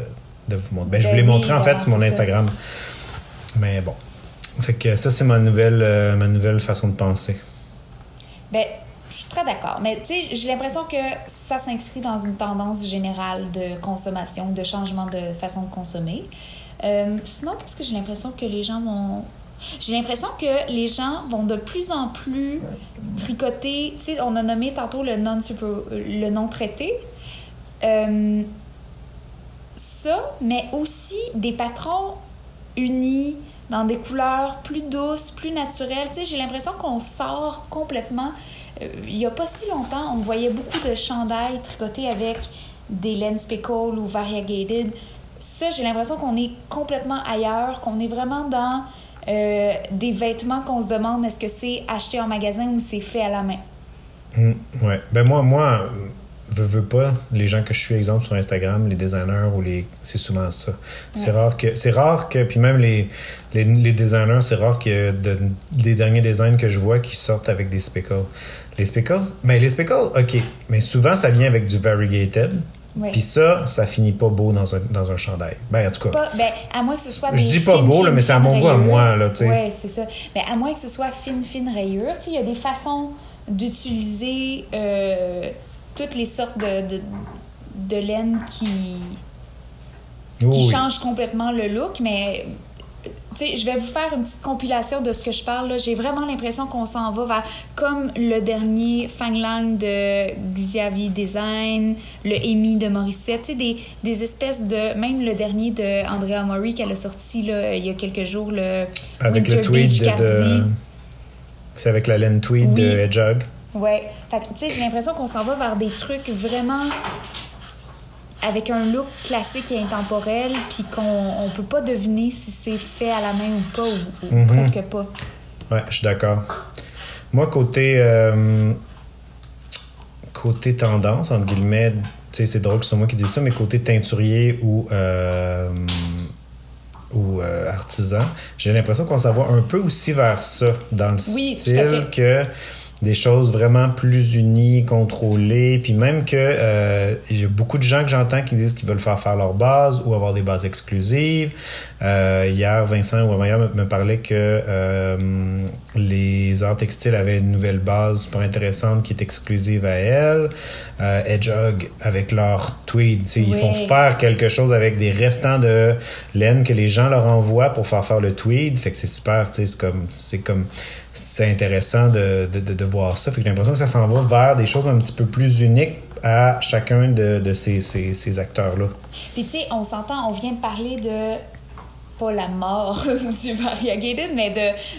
de vous montrer. Ben, je Ben vous l'ai montré en fait sur mon ça. Instagram. Mais bon. Fait que ça, c'est ma nouvelle, euh, ma nouvelle façon de penser. Ben, je suis très d'accord. Mais tu sais, j'ai l'impression que ça s'inscrit dans une tendance générale de consommation, de changement de façon de consommer. Euh, sinon, qu'est-ce que j'ai l'impression que les gens vont. J'ai l'impression que les gens vont de plus en plus tricoter. Tu sais, on a nommé tantôt le non le non traité. Euh, ça, mais aussi des patrons unis dans des couleurs plus douces, plus naturelles. Tu sais, j'ai l'impression qu'on sort complètement. Euh, il y a pas si longtemps, on voyait beaucoup de chandails tricotés avec des laines speckle ou variegated. Ça, j'ai l'impression qu'on est complètement ailleurs, qu'on est vraiment dans euh, des vêtements qu'on se demande est-ce que c'est acheté en magasin ou c'est fait à la main? Mm, ouais. Ben moi, moi, veux, veux pas, les gens que je suis, exemple, sur Instagram, les designers ou les. C'est souvent ça. C'est rare que. C'est rare que. Puis même les, les, les designers, c'est rare que de, les derniers designs que je vois qui sortent avec des speckles. Les speckles, ben les speckles, ok. Mais souvent, ça vient avec du variegated. Puis ça, ça finit pas beau dans un, dans un chandail. Ben, en tout cas. Pas, ben, à moins que ce soit Je dis pas fines, beau, là, mais c'est à mon goût à moi, là, tu sais. Ouais, c'est ça. Mais à moins que ce soit fine, fine rayure, tu sais, il y a des façons d'utiliser euh, toutes les sortes de, de, de laine qui, qui Oui, changent complètement le look, mais euh, tu sais, je vais vous faire une petite compilation de ce que je parle. J'ai vraiment l'impression qu'on s'en va vers comme le dernier Fanglang de Xavier Design, le Amy de Morissette, tu sais, des, des espèces de. Même le dernier de Andrea Mori qu'elle a sorti là, il y a quelques jours, le Avec Winter le tweed Beach de. C'est avec la laine tweed Oui. de Hedgehog. Ouais. Fait que, tu sais, j'ai l'impression qu'on s'en va vers des trucs vraiment avec un look classique et intemporel, puis qu'on on peut pas deviner si c'est fait à la main ou pas, ou, ou Mhm. presque pas. Ouais, je suis d'accord. Moi, côté, euh, côté tendance, entre guillemets, tu sais, c'est drôle que ce soit moi qui dis ça, mais côté teinturier ou, euh, ou euh, artisan, j'ai l'impression qu'on s'en va un peu aussi vers ça, dans le Oui, style que des choses vraiment plus unies, contrôlées, puis même que euh, il y a beaucoup de gens que j'entends qui disent qu'ils veulent faire faire leur base ou avoir des bases exclusives. Euh, hier, Vincent ou me, me parlait que euh, les arts textiles avaient une nouvelle base super intéressante qui est exclusive à elle. Euh, Hedgehog avec leur tweed, tu sais, ils Oui. font faire quelque chose avec des restants de laine que les gens leur envoient pour faire faire le tweed. Fait que c'est super, tu sais, c'est comme, c'est comme, c'est intéressant de, de, de, voir ça. Fait j'ai l'impression que ça s'en va vers des choses un petit peu plus uniques à chacun de, de ces, ces, ces acteurs-là. Puis tu sais, on s'entend, on vient de parler de pas la mort du variegated, mais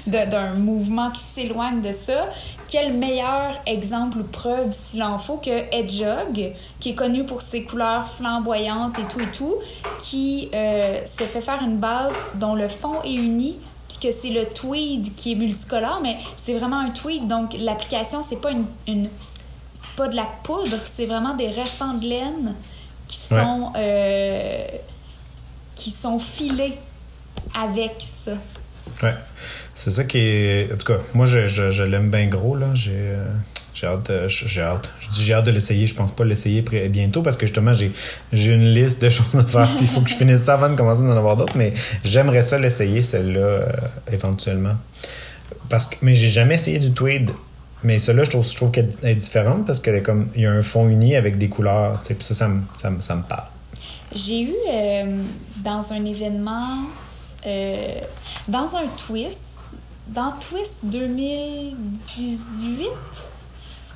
d'un mouvement qui s'éloigne de ça. Quel meilleur exemple ou preuve, s'il en faut, que Hedgehog, qui est connu pour ses couleurs flamboyantes et tout et tout, qui euh, se fait faire une base dont le fond est uni, puis que c'est le tweed qui est multicolore, mais c'est vraiment un tweed, donc l'application, c'est pas une, une c'est pas de la poudre, c'est vraiment des restants de laine qui Ouais. sont euh, qui sont filés avec ça. Ouais. C'est ça qui est. En tout cas, moi, je, je, je l'aime bien gros, là. J'ai. euh, J'ai hâte, de- j'ai hâte. Je dis j'ai hâte de l'essayer. Je pense pas l'essayer bientôt parce que justement, j'ai j'ai une liste de choses à faire. Il faut que je finisse ça avant de commencer d'en avoir d'autres. Mais j'aimerais ça l'essayer, celle-là, euh, éventuellement. Parce que, mais j'ai jamais essayé du tweed. Mais celle-là, je trouve, je trouve qu'elle est différente parce qu'elle est comme. Il y a un fond uni avec des couleurs. Puis ça, ça me, ça, ça me parle. J'ai eu euh, dans un événement, euh, dans un twist, dans Twist 2018,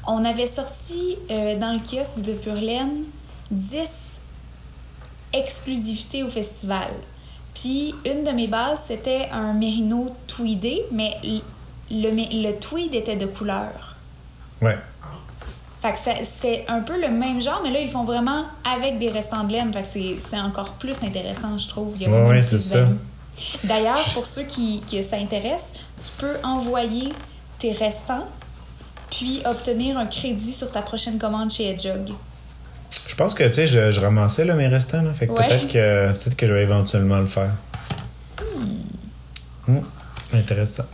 on avait sorti euh, dans le kiosque de Purlaine 10 exclusivités au festival. Puis une de mes bases, c'était un mérino tweedé, mais le, le tweed était de couleur. Ouais. Fait que ça- c'est un peu le même genre, mais là, ils font vraiment avec des restants de laine. Fait que c'est- encore plus intéressant, je trouve. Il y a Ouais, c'est plus-value. D'ailleurs, pour ceux qui, qui ça intéresse, tu peux envoyer tes restants puis obtenir un crédit sur ta prochaine commande chez Hedgehog. Je pense que, tu sais, je, je ramassais là, mes restants. Là, fait que Ouais. peut-être que, peut que je vais éventuellement le faire. Hmm. Intéressant.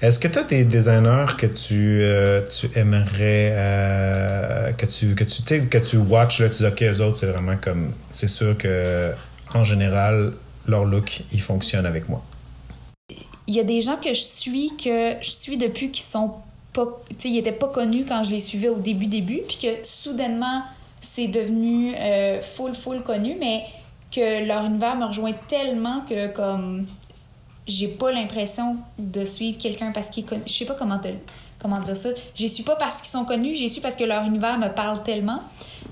Est-ce que tu as des designers que tu, euh, tu aimerais euh, que tu que tu que tu watches là, tu dis ok eux autres c'est vraiment comme c'est sûr que en général, leur look, il fonctionne avec moi. Il y a des gens que je suis, que je suis depuis qu'ils sont pas. Ils étaient pas connus quand je les suivais au début, début, puis que soudainement, c'est devenu euh, full, full connu, mais que leur univers me rejoint tellement que, comme. J'ai pas l'impression de suivre quelqu'un parce qu'il est connu. Je sais pas comment, te, comment dire ça. Je suis pas parce qu'ils sont connus, j'ai su parce que leur univers me parle tellement.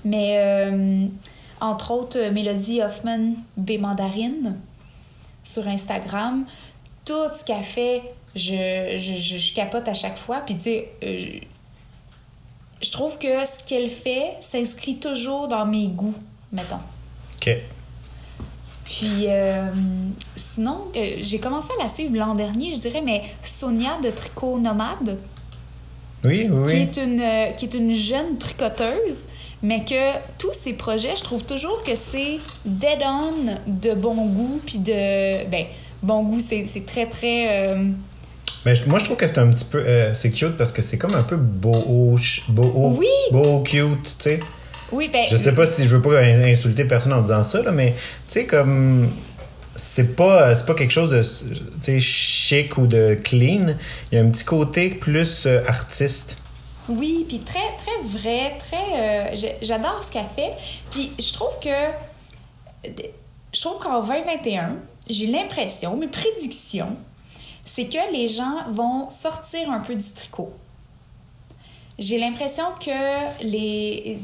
Mais. Euh, entre autres, Mélodie Hoffman B. Mandarine sur Instagram. Tout ce qu'elle fait, je, je, je, capote à chaque fois. Puis, tu sais, euh, je, trouve que ce qu'elle fait s'inscrit toujours dans mes goûts, mettons. OK. Puis, euh, sinon, j'ai commencé à la suivre l'an dernier, je dirais, mais Sonia de Tricot Nomade. Oui, oui, Qui est une, qui est une jeune tricoteuse mais que tous ces projets, je trouve toujours que c'est dead on de bon goût, puis de. Ben, bon goût, c'est très, très. Euh, mais moi, je trouve que c'est un petit peu. Euh, c'est cute parce que c'est comme un peu beau, beau, oui. beau cute, tu sais. Oui, ben. Je sais pas si je veux pas insulter personne en disant ça, là, mais tu sais, comme. C'est pas, pas quelque chose de chic ou de clean. Il y a un petit côté plus euh, artiste. Oui, puis très, très vrai, très... Euh, j'adore ce qu'elle fait. Puis je trouve que... Je trouve qu'en 2021, j'ai l'impression, mes prédictions, c'est que les gens vont sortir un peu du tricot. J'ai l'impression que les,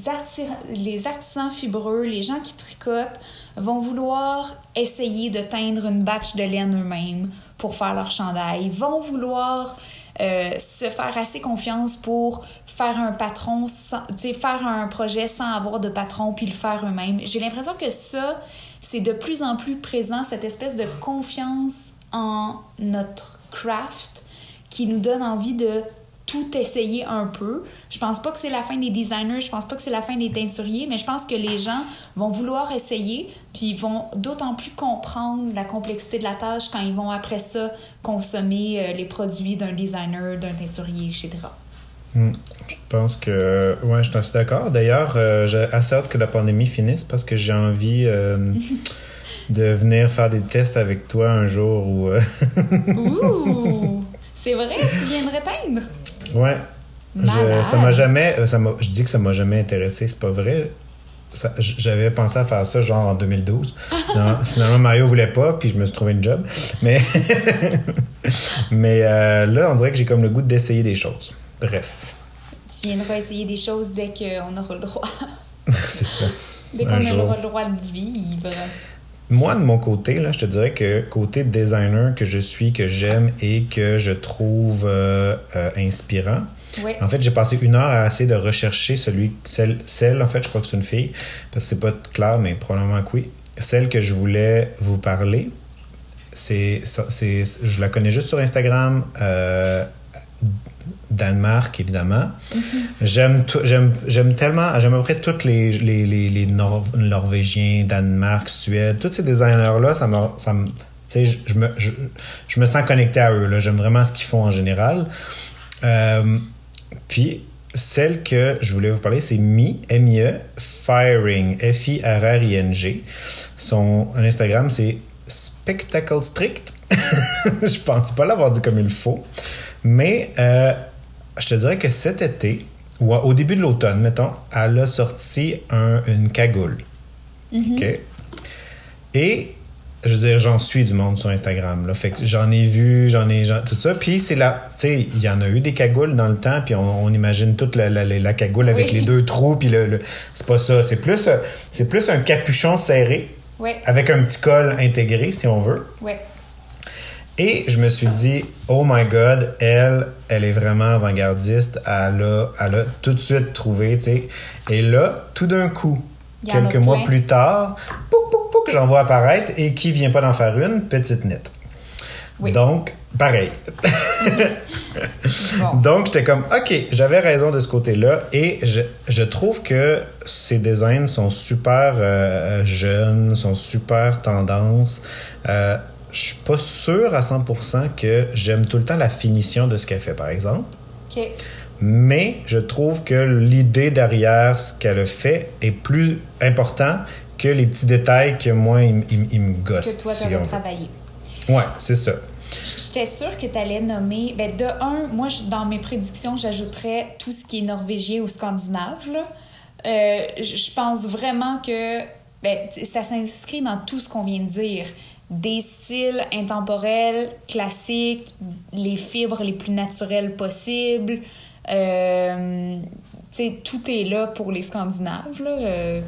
les artisans fibreux, les gens qui tricotent, vont vouloir essayer de teindre une batch de laine eux-mêmes pour faire leur chandail, vont vouloir euh, se faire assez confiance pour faire un patron, sans, faire un projet sans avoir de patron puis le faire eux-mêmes. J'ai l'impression que ça, c'est de plus en plus présent, cette espèce de confiance en notre craft qui nous donne envie de tout essayer un peu. Je pense pas que c'est la fin des designers, je pense pas que c'est la fin des teinturiers, mais je pense que les gens vont vouloir essayer, puis ils vont d'autant plus comprendre la complexité de la tâche quand ils vont après ça consommer euh, les produits d'un designer, d'un teinturier, etc. Hmm. Je pense que. Ouais, je suis assez d'accord. D'ailleurs, euh, j'ai assez hâte que la pandémie finisse parce que j'ai envie euh, de venir faire des tests avec toi un jour. Où, Ouh! C'est vrai, tu viendrais teindre? Ouais. Je, ça m'a jamais. Euh, ça je dis que ça m'a jamais intéressé, c'est pas vrai. J'avais pensé à faire ça genre en 2012. Finalement, Mario voulait pas, puis je me suis trouvé une job. Mais, mais euh, là, on dirait que j'ai comme le goût d'essayer des choses. Bref. Tu viendras essayer des choses dès qu'on aura le droit. c'est ça. Dès qu'on aura le droit de vivre. Moi, de mon côté, là, je te dirais que côté designer que je suis, que j'aime et que je trouve euh, euh, inspirant, en fait, j'ai passé une heure à essayer de rechercher celui, celle, celle, en fait, je crois que c'est une fille, parce que c'est pas clair, mais probablement que oui. Celle que je voulais vous parler, c'est, c'est je la connais juste sur Instagram. Euh, Danemark, évidemment. Mm-hmm. J'aime, tellement, j'aime à peu près tous les, les, les, les Norvégiens, Danemark, Suède, tous ces designers-là, ça me, ça me je, je, me, je, je, me sens connecté à eux. J'aime vraiment ce qu'ils font en général. Euh, puis, celle que je voulais vous parler, c'est Mi, M-I-E, Firing, F-I-R-R-I-N-G. Son Instagram, c'est Spectacle Strict. je pense pas l'avoir dit comme il faut. Mais euh, je te dirais que cet été, ou au début de l'automne, mettons, elle a sorti une cagoule. Mm-hmm. OK? Et je veux dire, j'en suis du monde sur Instagram. Là. Fait que j'en ai vu, j'en ai. tout ça. Puis c'est là. Tu sais, il y en a eu des cagoules dans le temps, puis on, imagine toute la, la, cagoule avec les deux trous, puis le. c'est pas ça. C'est plus, c'est plus un capuchon serré. Avec un petit col intégré, si on veut. Ouais. Et je me suis dit, oh my god, elle, elle est vraiment avant-gardiste. Elle a, elle a tout de suite trouvé, tu sais. Et là, tout d'un coup, quelques mois plus tard, pouc, pouc, pouc, j'en vois apparaître et qui vient pas d'en faire une? Petite nette. Donc, pareil. Donc, j'étais comme, OK, j'avais raison de ce côté-là et je, je, trouve que ces designs sont super euh, jeunes, sont super tendance. Euh, je suis pas sûr à 100% que j'aime tout le temps la finition de ce qu'elle fait, par exemple. Mais je trouve que l'idée derrière ce qu'elle a fait est plus important que les petits détails que moi, ils, me gossent. Que toi, tu travaillé. Ouais, c'est ça. J'étais sûre que tu allais nommer. Ben, de un, moi, dans mes prédictions, j'ajouterais tout ce qui est norvégien ou scandinave. là. Euh, je pense vraiment que ben, ça s'inscrit dans tout ce qu'on vient de dire. Des styles intemporels, classiques, les fibres les plus naturelles possibles. Euh, tu sais, tout est là pour les Scandinaves. Là. Euh,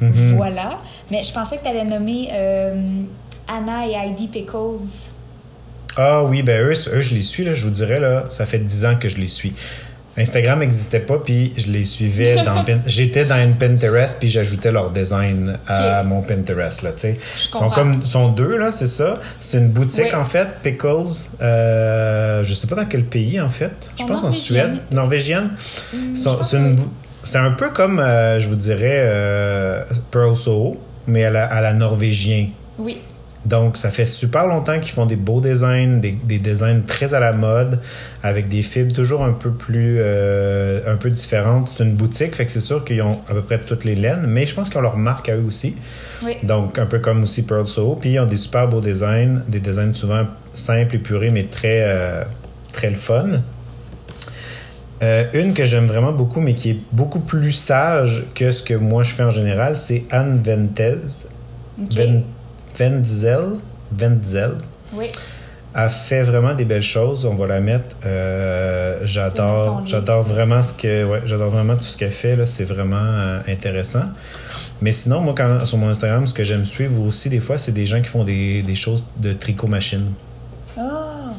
Mhm. Voilà. Mais je pensais que tu allais nommer euh, Anna et Heidi Pickles. Ah oui, ben eux, eux, je les suis, là, je vous dirais, là, ça fait 10 ans que je les suis. Instagram n'existait pas, puis je les suivais dans J'étais dans une Pinterest, puis j'ajoutais leur design à mon Pinterest, là, Ils sont comme, sont deux, là, c'est ça. C'est une boutique, Oui. en fait, Pickles. Euh, je sais pas dans quel pays, en fait. Je pense en. Suède. Norvégienne. Hmm, C'est une que- un peu comme, euh, je vous dirais, euh, Pearl Soho, mais à la, à la norvégien. Oui. Donc, ça fait super longtemps qu'ils font des beaux designs, des, des designs très à la mode, avec des fibres toujours un peu plus, euh, un peu différentes. C'est une boutique, fait que c'est sûr qu'ils ont à peu près toutes les laines, mais je pense qu'ils ont leur marque à eux aussi. Oui. Donc, un peu comme aussi Pearl Soho. Puis, ils ont des super beaux designs, des designs souvent simples, épurés, mais très, euh, très le fun. Euh, une que j'aime vraiment beaucoup, mais qui est beaucoup plus sage que ce que moi je fais en général, c'est Anne Ventez. Ven- Venzel. Venzel Oui. a fait vraiment des belles choses. On va la mettre. Euh, j'adore, j'adore vraiment ce que, ouais, j'adore vraiment tout ce qu'elle fait. Là, c'est vraiment euh, intéressant. Mais sinon, moi, quand, sur mon Instagram, ce que j'aime suivre aussi des fois, c'est des gens qui font des, des choses de tricot machine. Ah!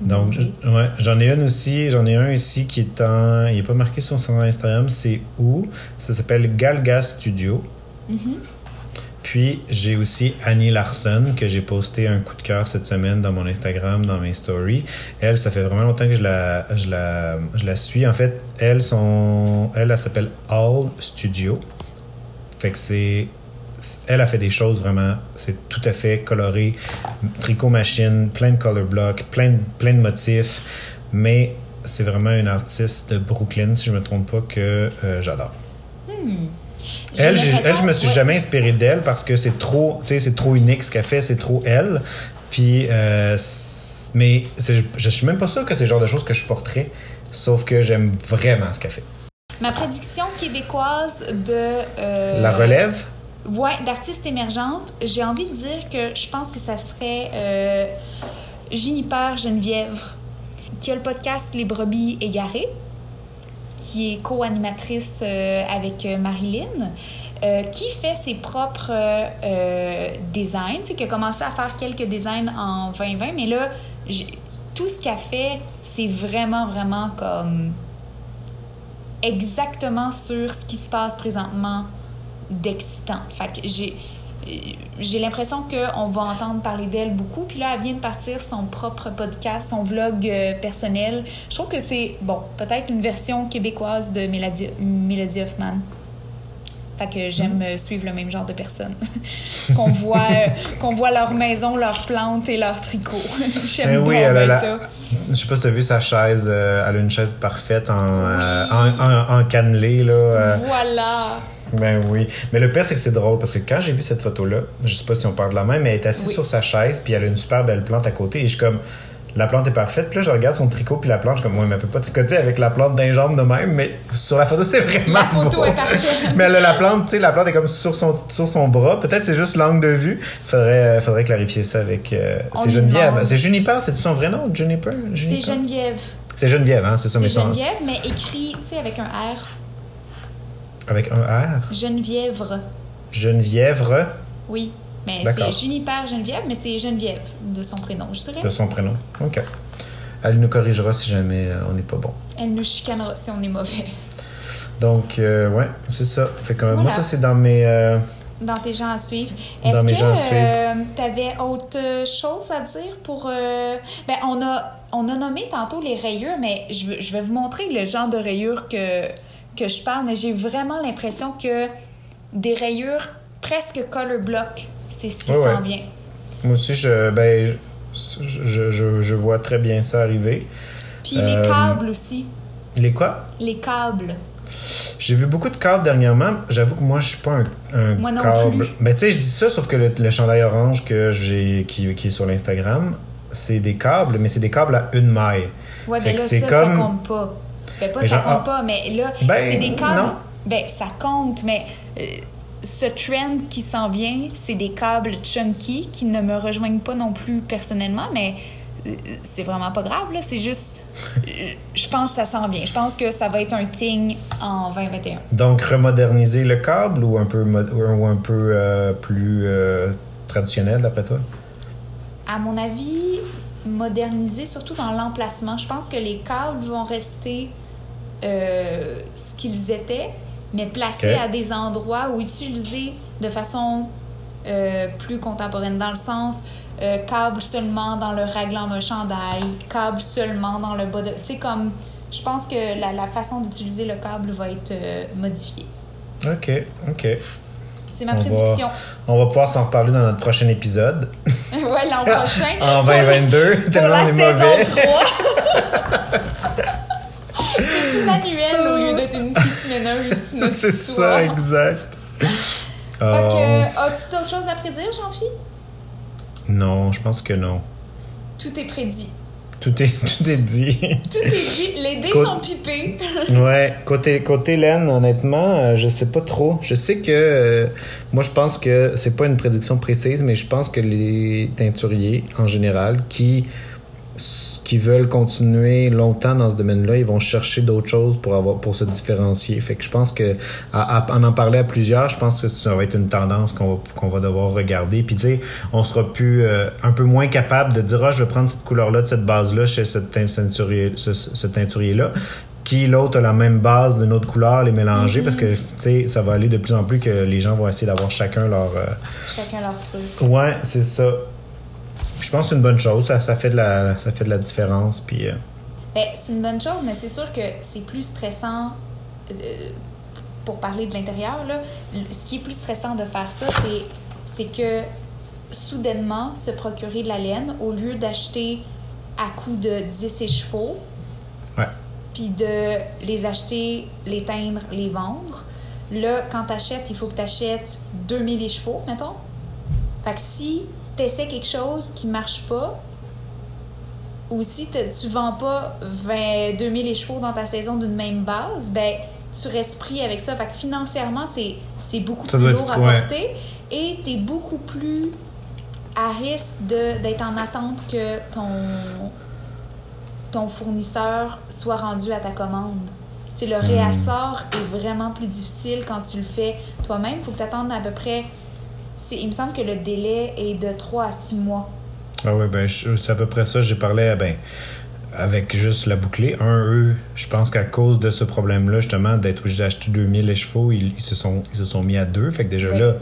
Donc, ouais, j'en ai une aussi, j'en ai un ici qui est en, il est pas marqué sur son Instagram, c'est où? Ça s'appelle Galga Studio. Mhm. Puis j'ai aussi Annie Larson que j'ai posté un coup de cœur cette semaine dans mon Instagram, dans mes stories. Elle, ça fait vraiment longtemps que je la, je la, je la suis. En fait, elle, son, elle, elle s'appelle All Studio. Fait que c'est, elle a fait des choses vraiment, c'est tout à fait coloré, tricot machine, plein de color blocks, plein, de- plein de motifs. Mais c'est vraiment une artiste de Brooklyn, si je me trompe pas, que euh, j'adore. J'ai Elle, elle, je me suis ouais. jamais inspiré d'elle parce que c'est trop, c'est trop unique ce qu'elle fait, c'est trop elle. Puis, euh, mais je suis même pas sûr que c'est le genre de choses que je porterais, sauf que j'aime vraiment ce qu'elle fait. Ma prédiction québécoise de. euh, La relève, Ouais, d'artistes émergentes, j'ai envie de dire que je pense que ça serait euh, Juniper Geneviève, qui a le podcast Les Brebis Égarées, qui est co-animatrice euh, avec euh, Marilyn, euh, qui fait ses propres designs, qui a commencé à faire quelques designs en 2020, mais là, tout ce qu'elle fait, c'est vraiment, vraiment comme exactement sur ce qui se passe présentement d'excitant. Fait que j'ai j'ai l'impression qu'on va entendre parler d'elle beaucoup. Puis là, elle vient de partir son propre podcast, son vlog euh, personnel. Je trouve que c'est, bon, peut-être une version québécoise de Mélodie, Mélodie Hoffman. Fait que j'aime euh, suivre le même genre de personnes. qu'on voit, euh, qu'on voit leur maison, leurs plantes et leurs tricots. j'aime Eh bien oui, a la- ça. je sais pas si tu as vu sa chaise, euh, elle a une chaise parfaite en, euh, en, en- en cannelé, là. Voilà. Ben oui. Mais le pire, c'est que c'est drôle parce que quand j'ai vu cette photo-là, je sais pas si on parle de la même, mais elle est assise Oui. sur sa chaise, puis elle a une super belle plante à côté, et je suis comme. La plante est parfaite. Puis là, je regarde son tricot, puis la plante, je suis comme, ouais, mais elle peut pas tricoter avec la plante d'un jambe de même. Mais sur la photo, c'est vraiment. La photo beau. est parfaite. mais elle a la plante, tu sais, la plante est comme sur son, sur son bras. Peut-être c'est juste l'angle de vue. Faudrait, faudrait clarifier ça avec. euh, c'est Geneviève. C'est Juniper, c'est son vrai nom, Juniper? C'est? Geneviève. C'est Geneviève, hein, c'est ça, C'est mais sans- Geneviève, mais écrit, tu sais, avec un R. Avec un R? Genevièvre. Genevièvre Oui. Mais c'est Juniper Geneviève, mais c'est Geneviève de son prénom, je dirais. de son prénom. OK. Elle nous corrigera si jamais euh, on n'est pas bon. Elle nous chicanera si on est mauvais. Donc, euh, ouais, c'est ça. Fait que euh, moi, ça, c'est dans mes. euh, Dans tes gens à suivre. Dans Est-ce mes que gens à suivre. tu avais autre chose à dire pour. euh, Ben, on a, on a nommé tantôt les rayures, mais je, je vais vous montrer le genre de rayures que, que je parle, mais j'ai vraiment l'impression que des rayures presque color block, c'est ce qui Ouais, s'en ouais. vient. moi aussi, je, ben, je, je, je- vois très bien ça arriver. Puis Euh, les câbles aussi. Les quoi? Les câbles. J'ai vu beaucoup de câbles dernièrement. J'avoue que moi, je suis pas un, un Moi non câble. plus. Mais tu sais, je dis ça, sauf que le, le chandail orange que j'ai, qui, qui est sur l'Instagram, c'est des câbles, mais c'est des câbles à une maille. Ouais, Fait mais que là, c'est ça, comme- ça compte pas. Ben, pas Mais ça genre, compte ah. pas, mais là, Ben, c'est des câbles. non. Ben, ça compte, mais euh, ce trend qui s'en vient, c'est des câbles chunky qui ne me rejoignent pas non plus personnellement, mais euh, c'est vraiment pas grave, là. C'est juste. euh, Je pense que ça s'en vient. Je pense que ça va être un thing en 2021. Donc, remoderniser le câble ou un peu, ou un peu plus traditionnel, d'après toi? À mon avis, moderniser, surtout dans l'emplacement. Je pense que les câbles vont rester euh, ce qu'ils étaient, mais placés à des endroits ou utilisés de façon euh, plus contemporaine, dans le sens euh, câble seulement dans le raglan d'un chandail, câble seulement dans le bas de... Tu sais, comme... Je pense que la, la façon d'utiliser le câble va être modifiée. OK, OK. C'est ma On va- prédiction. On va pouvoir s'en reparler dans notre prochain épisode. ouais, l'an prochain. en pour la- 2022, pour tellement on est mauvais. 3. Annuelle au lieu d'être une semaine notre C'est ça, exact. Oh. que, as-tu d'autres choses à prédire, Jean-Phi? Non, je pense que non. Tout est prédit. Tout est, tout est dit. Tout est dit. Les dés Côte- sont pipés. ouais, côté, côté laine, honnêtement, euh, je sais pas trop. Je sais que. euh, moi, je pense que c'est pas une prédiction précise, mais je pense que les teinturiers, en général, qui, qui veulent continuer longtemps dans ce domaine-là, ils vont chercher d'autres choses pour, avoir, pour se différencier. Fait que je pense que, à, à- en en parler à plusieurs, je pense que ça va être une tendance qu'on va, qu'on va devoir regarder. Puis, tu sais, on sera plus, euh, un peu moins capable de dire, ah, je vais prendre cette couleur-là de cette base-là chez ce tein- teinturier- ce- ce teinturier-là qui l'autre a la même base d'une autre couleur, les mélanger, parce que tu sais, ça va aller de plus en plus que les gens vont essayer d'avoir chacun leur. euh, Chacun leur truc. Ouais, c'est ça. Puis Je pense que c'est une bonne chose, ça, ça, fait, de la, ça fait de la différence. Puis, euh, Ben, c'est une bonne chose, mais c'est sûr que c'est plus stressant. euh, pour parler de l'intérieur, ce qui est plus stressant de faire ça, c'est, c'est que soudainement, se procurer de la laine, au lieu d'acheter à coût de 10 écheveaux, ouais. puis de les acheter, les teindre, les vendre. Là, quand t'achètes, il faut que t'achètes 2000 écheveaux, mettons. Fait que si t'essaies quelque chose qui marche pas, ou si tu vends pas 20 2000 écheveaux dans ta saison d'une même base, ben tu restes pris avec ça. Fait que financièrement, c'est, beaucoup Ça plus lourd à porter et t'es beaucoup plus à risque d'être en attente que ton, ton fournisseur soit rendu à ta commande. Tu sais, le Hmm. réassort est vraiment plus difficile quand tu le fais toi-même. Il faut que tu attendes à peu près. C'est- Il me semble que le délai est de 3 à 6 mois. Ah ouais, ben, c'est à peu près ça. J'ai parlé ben, avec juste la bouclée. Un, eux, je pense qu'à cause de ce problème-là, justement, d'être obligé d'acheter 2000 écheveaux, ils, ils se sont, ils se sont mis à deux. Fait que déjà Oui. là,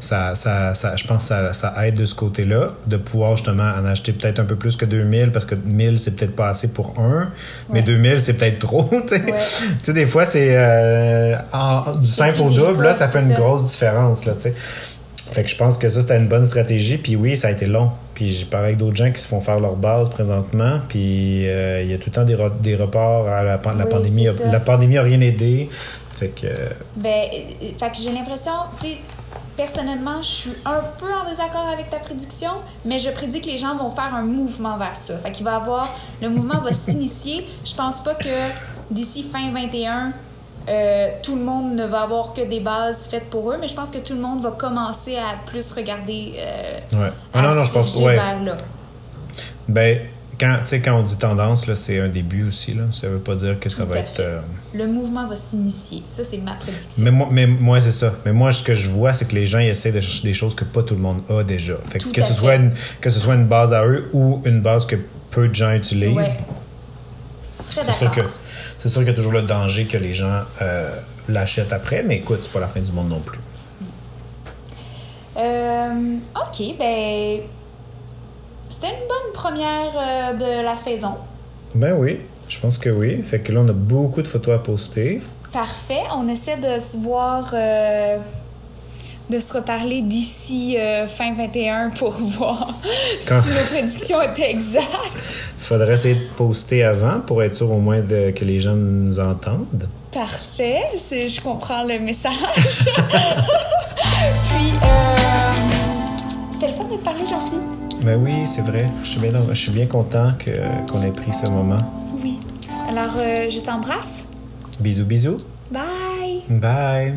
ça, ça, ça, je pense que ça, ça aide de ce côté-là, de pouvoir justement en acheter peut-être un peu plus que 2000, parce que 1000, c'est peut-être pas assez pour un, mais Ouais. 2000, c'est peut-être trop. tu sais. Ouais. Des fois, c'est euh, en- du simple au double, là, ça fait une grosse différence. Là, tu sais. Fait que je pense que ça, c'était une bonne stratégie. Puis oui, ça a été long. Puis j'ai parlé avec d'autres gens qui se font faire leur base présentement. Puis euh, il y a tout le temps des, des reports. À la, pan- la Oui, pandémie, a, la pandémie a rien aidé. Fait que. euh, Ben, fait que j'ai l'impression, tu sais, personnellement, je suis un peu en désaccord avec ta prédiction, mais je prédis que les gens vont faire un mouvement vers ça. Fait qu'il va avoir, le mouvement va s'initier. Je pense pas que d'ici fin 21, euh, tout le monde ne va avoir que des bases faites pour eux, mais je pense que tout le monde va commencer à plus regarder. Euh, ouais. Ah non, non, je pense. Ouais. vers là. Ben, quand, tu sais, quand on dit tendance, c'est un début aussi. Là. Ça veut pas dire que ça Tout va être. euh, Le mouvement va s'initier. Ça, c'est ma prédiction. Mais moi, mais moi c'est ça. Mais moi, ce que je vois, c'est que les gens ils essaient de chercher des choses que pas tout le monde a déjà. Fait que, ce fait. soit une, que ce soit une base à eux ou une base que peu de gens utilisent. Ouais. Très C'est sûr que. C'est sûr qu'il y a toujours le danger que les gens euh, l'achètent après, mais écoute, c'est pas la fin du monde non plus. Euh, ok, ben. C'était une bonne première euh, de la saison. Ben oui, je pense que oui. Fait que là, on a beaucoup de photos à poster. Parfait. On essaie de se voir de se reparler d'ici euh, fin 21 pour voir Quand- si nos prédictions étaient exactes. Faudrait essayer de poster avant pour être sûr au moins de- que les gens nous entendent. Parfait, je comprends le message. Puis, euh, c'était le fun de te parler, Jean-Philippe. Ben oui, c'est vrai. Je suis bien, je suis bien content qu'on ait pris ce moment. Oui. Alors, euh, je t'embrasse. Bisous, bisous. Bye! Bye.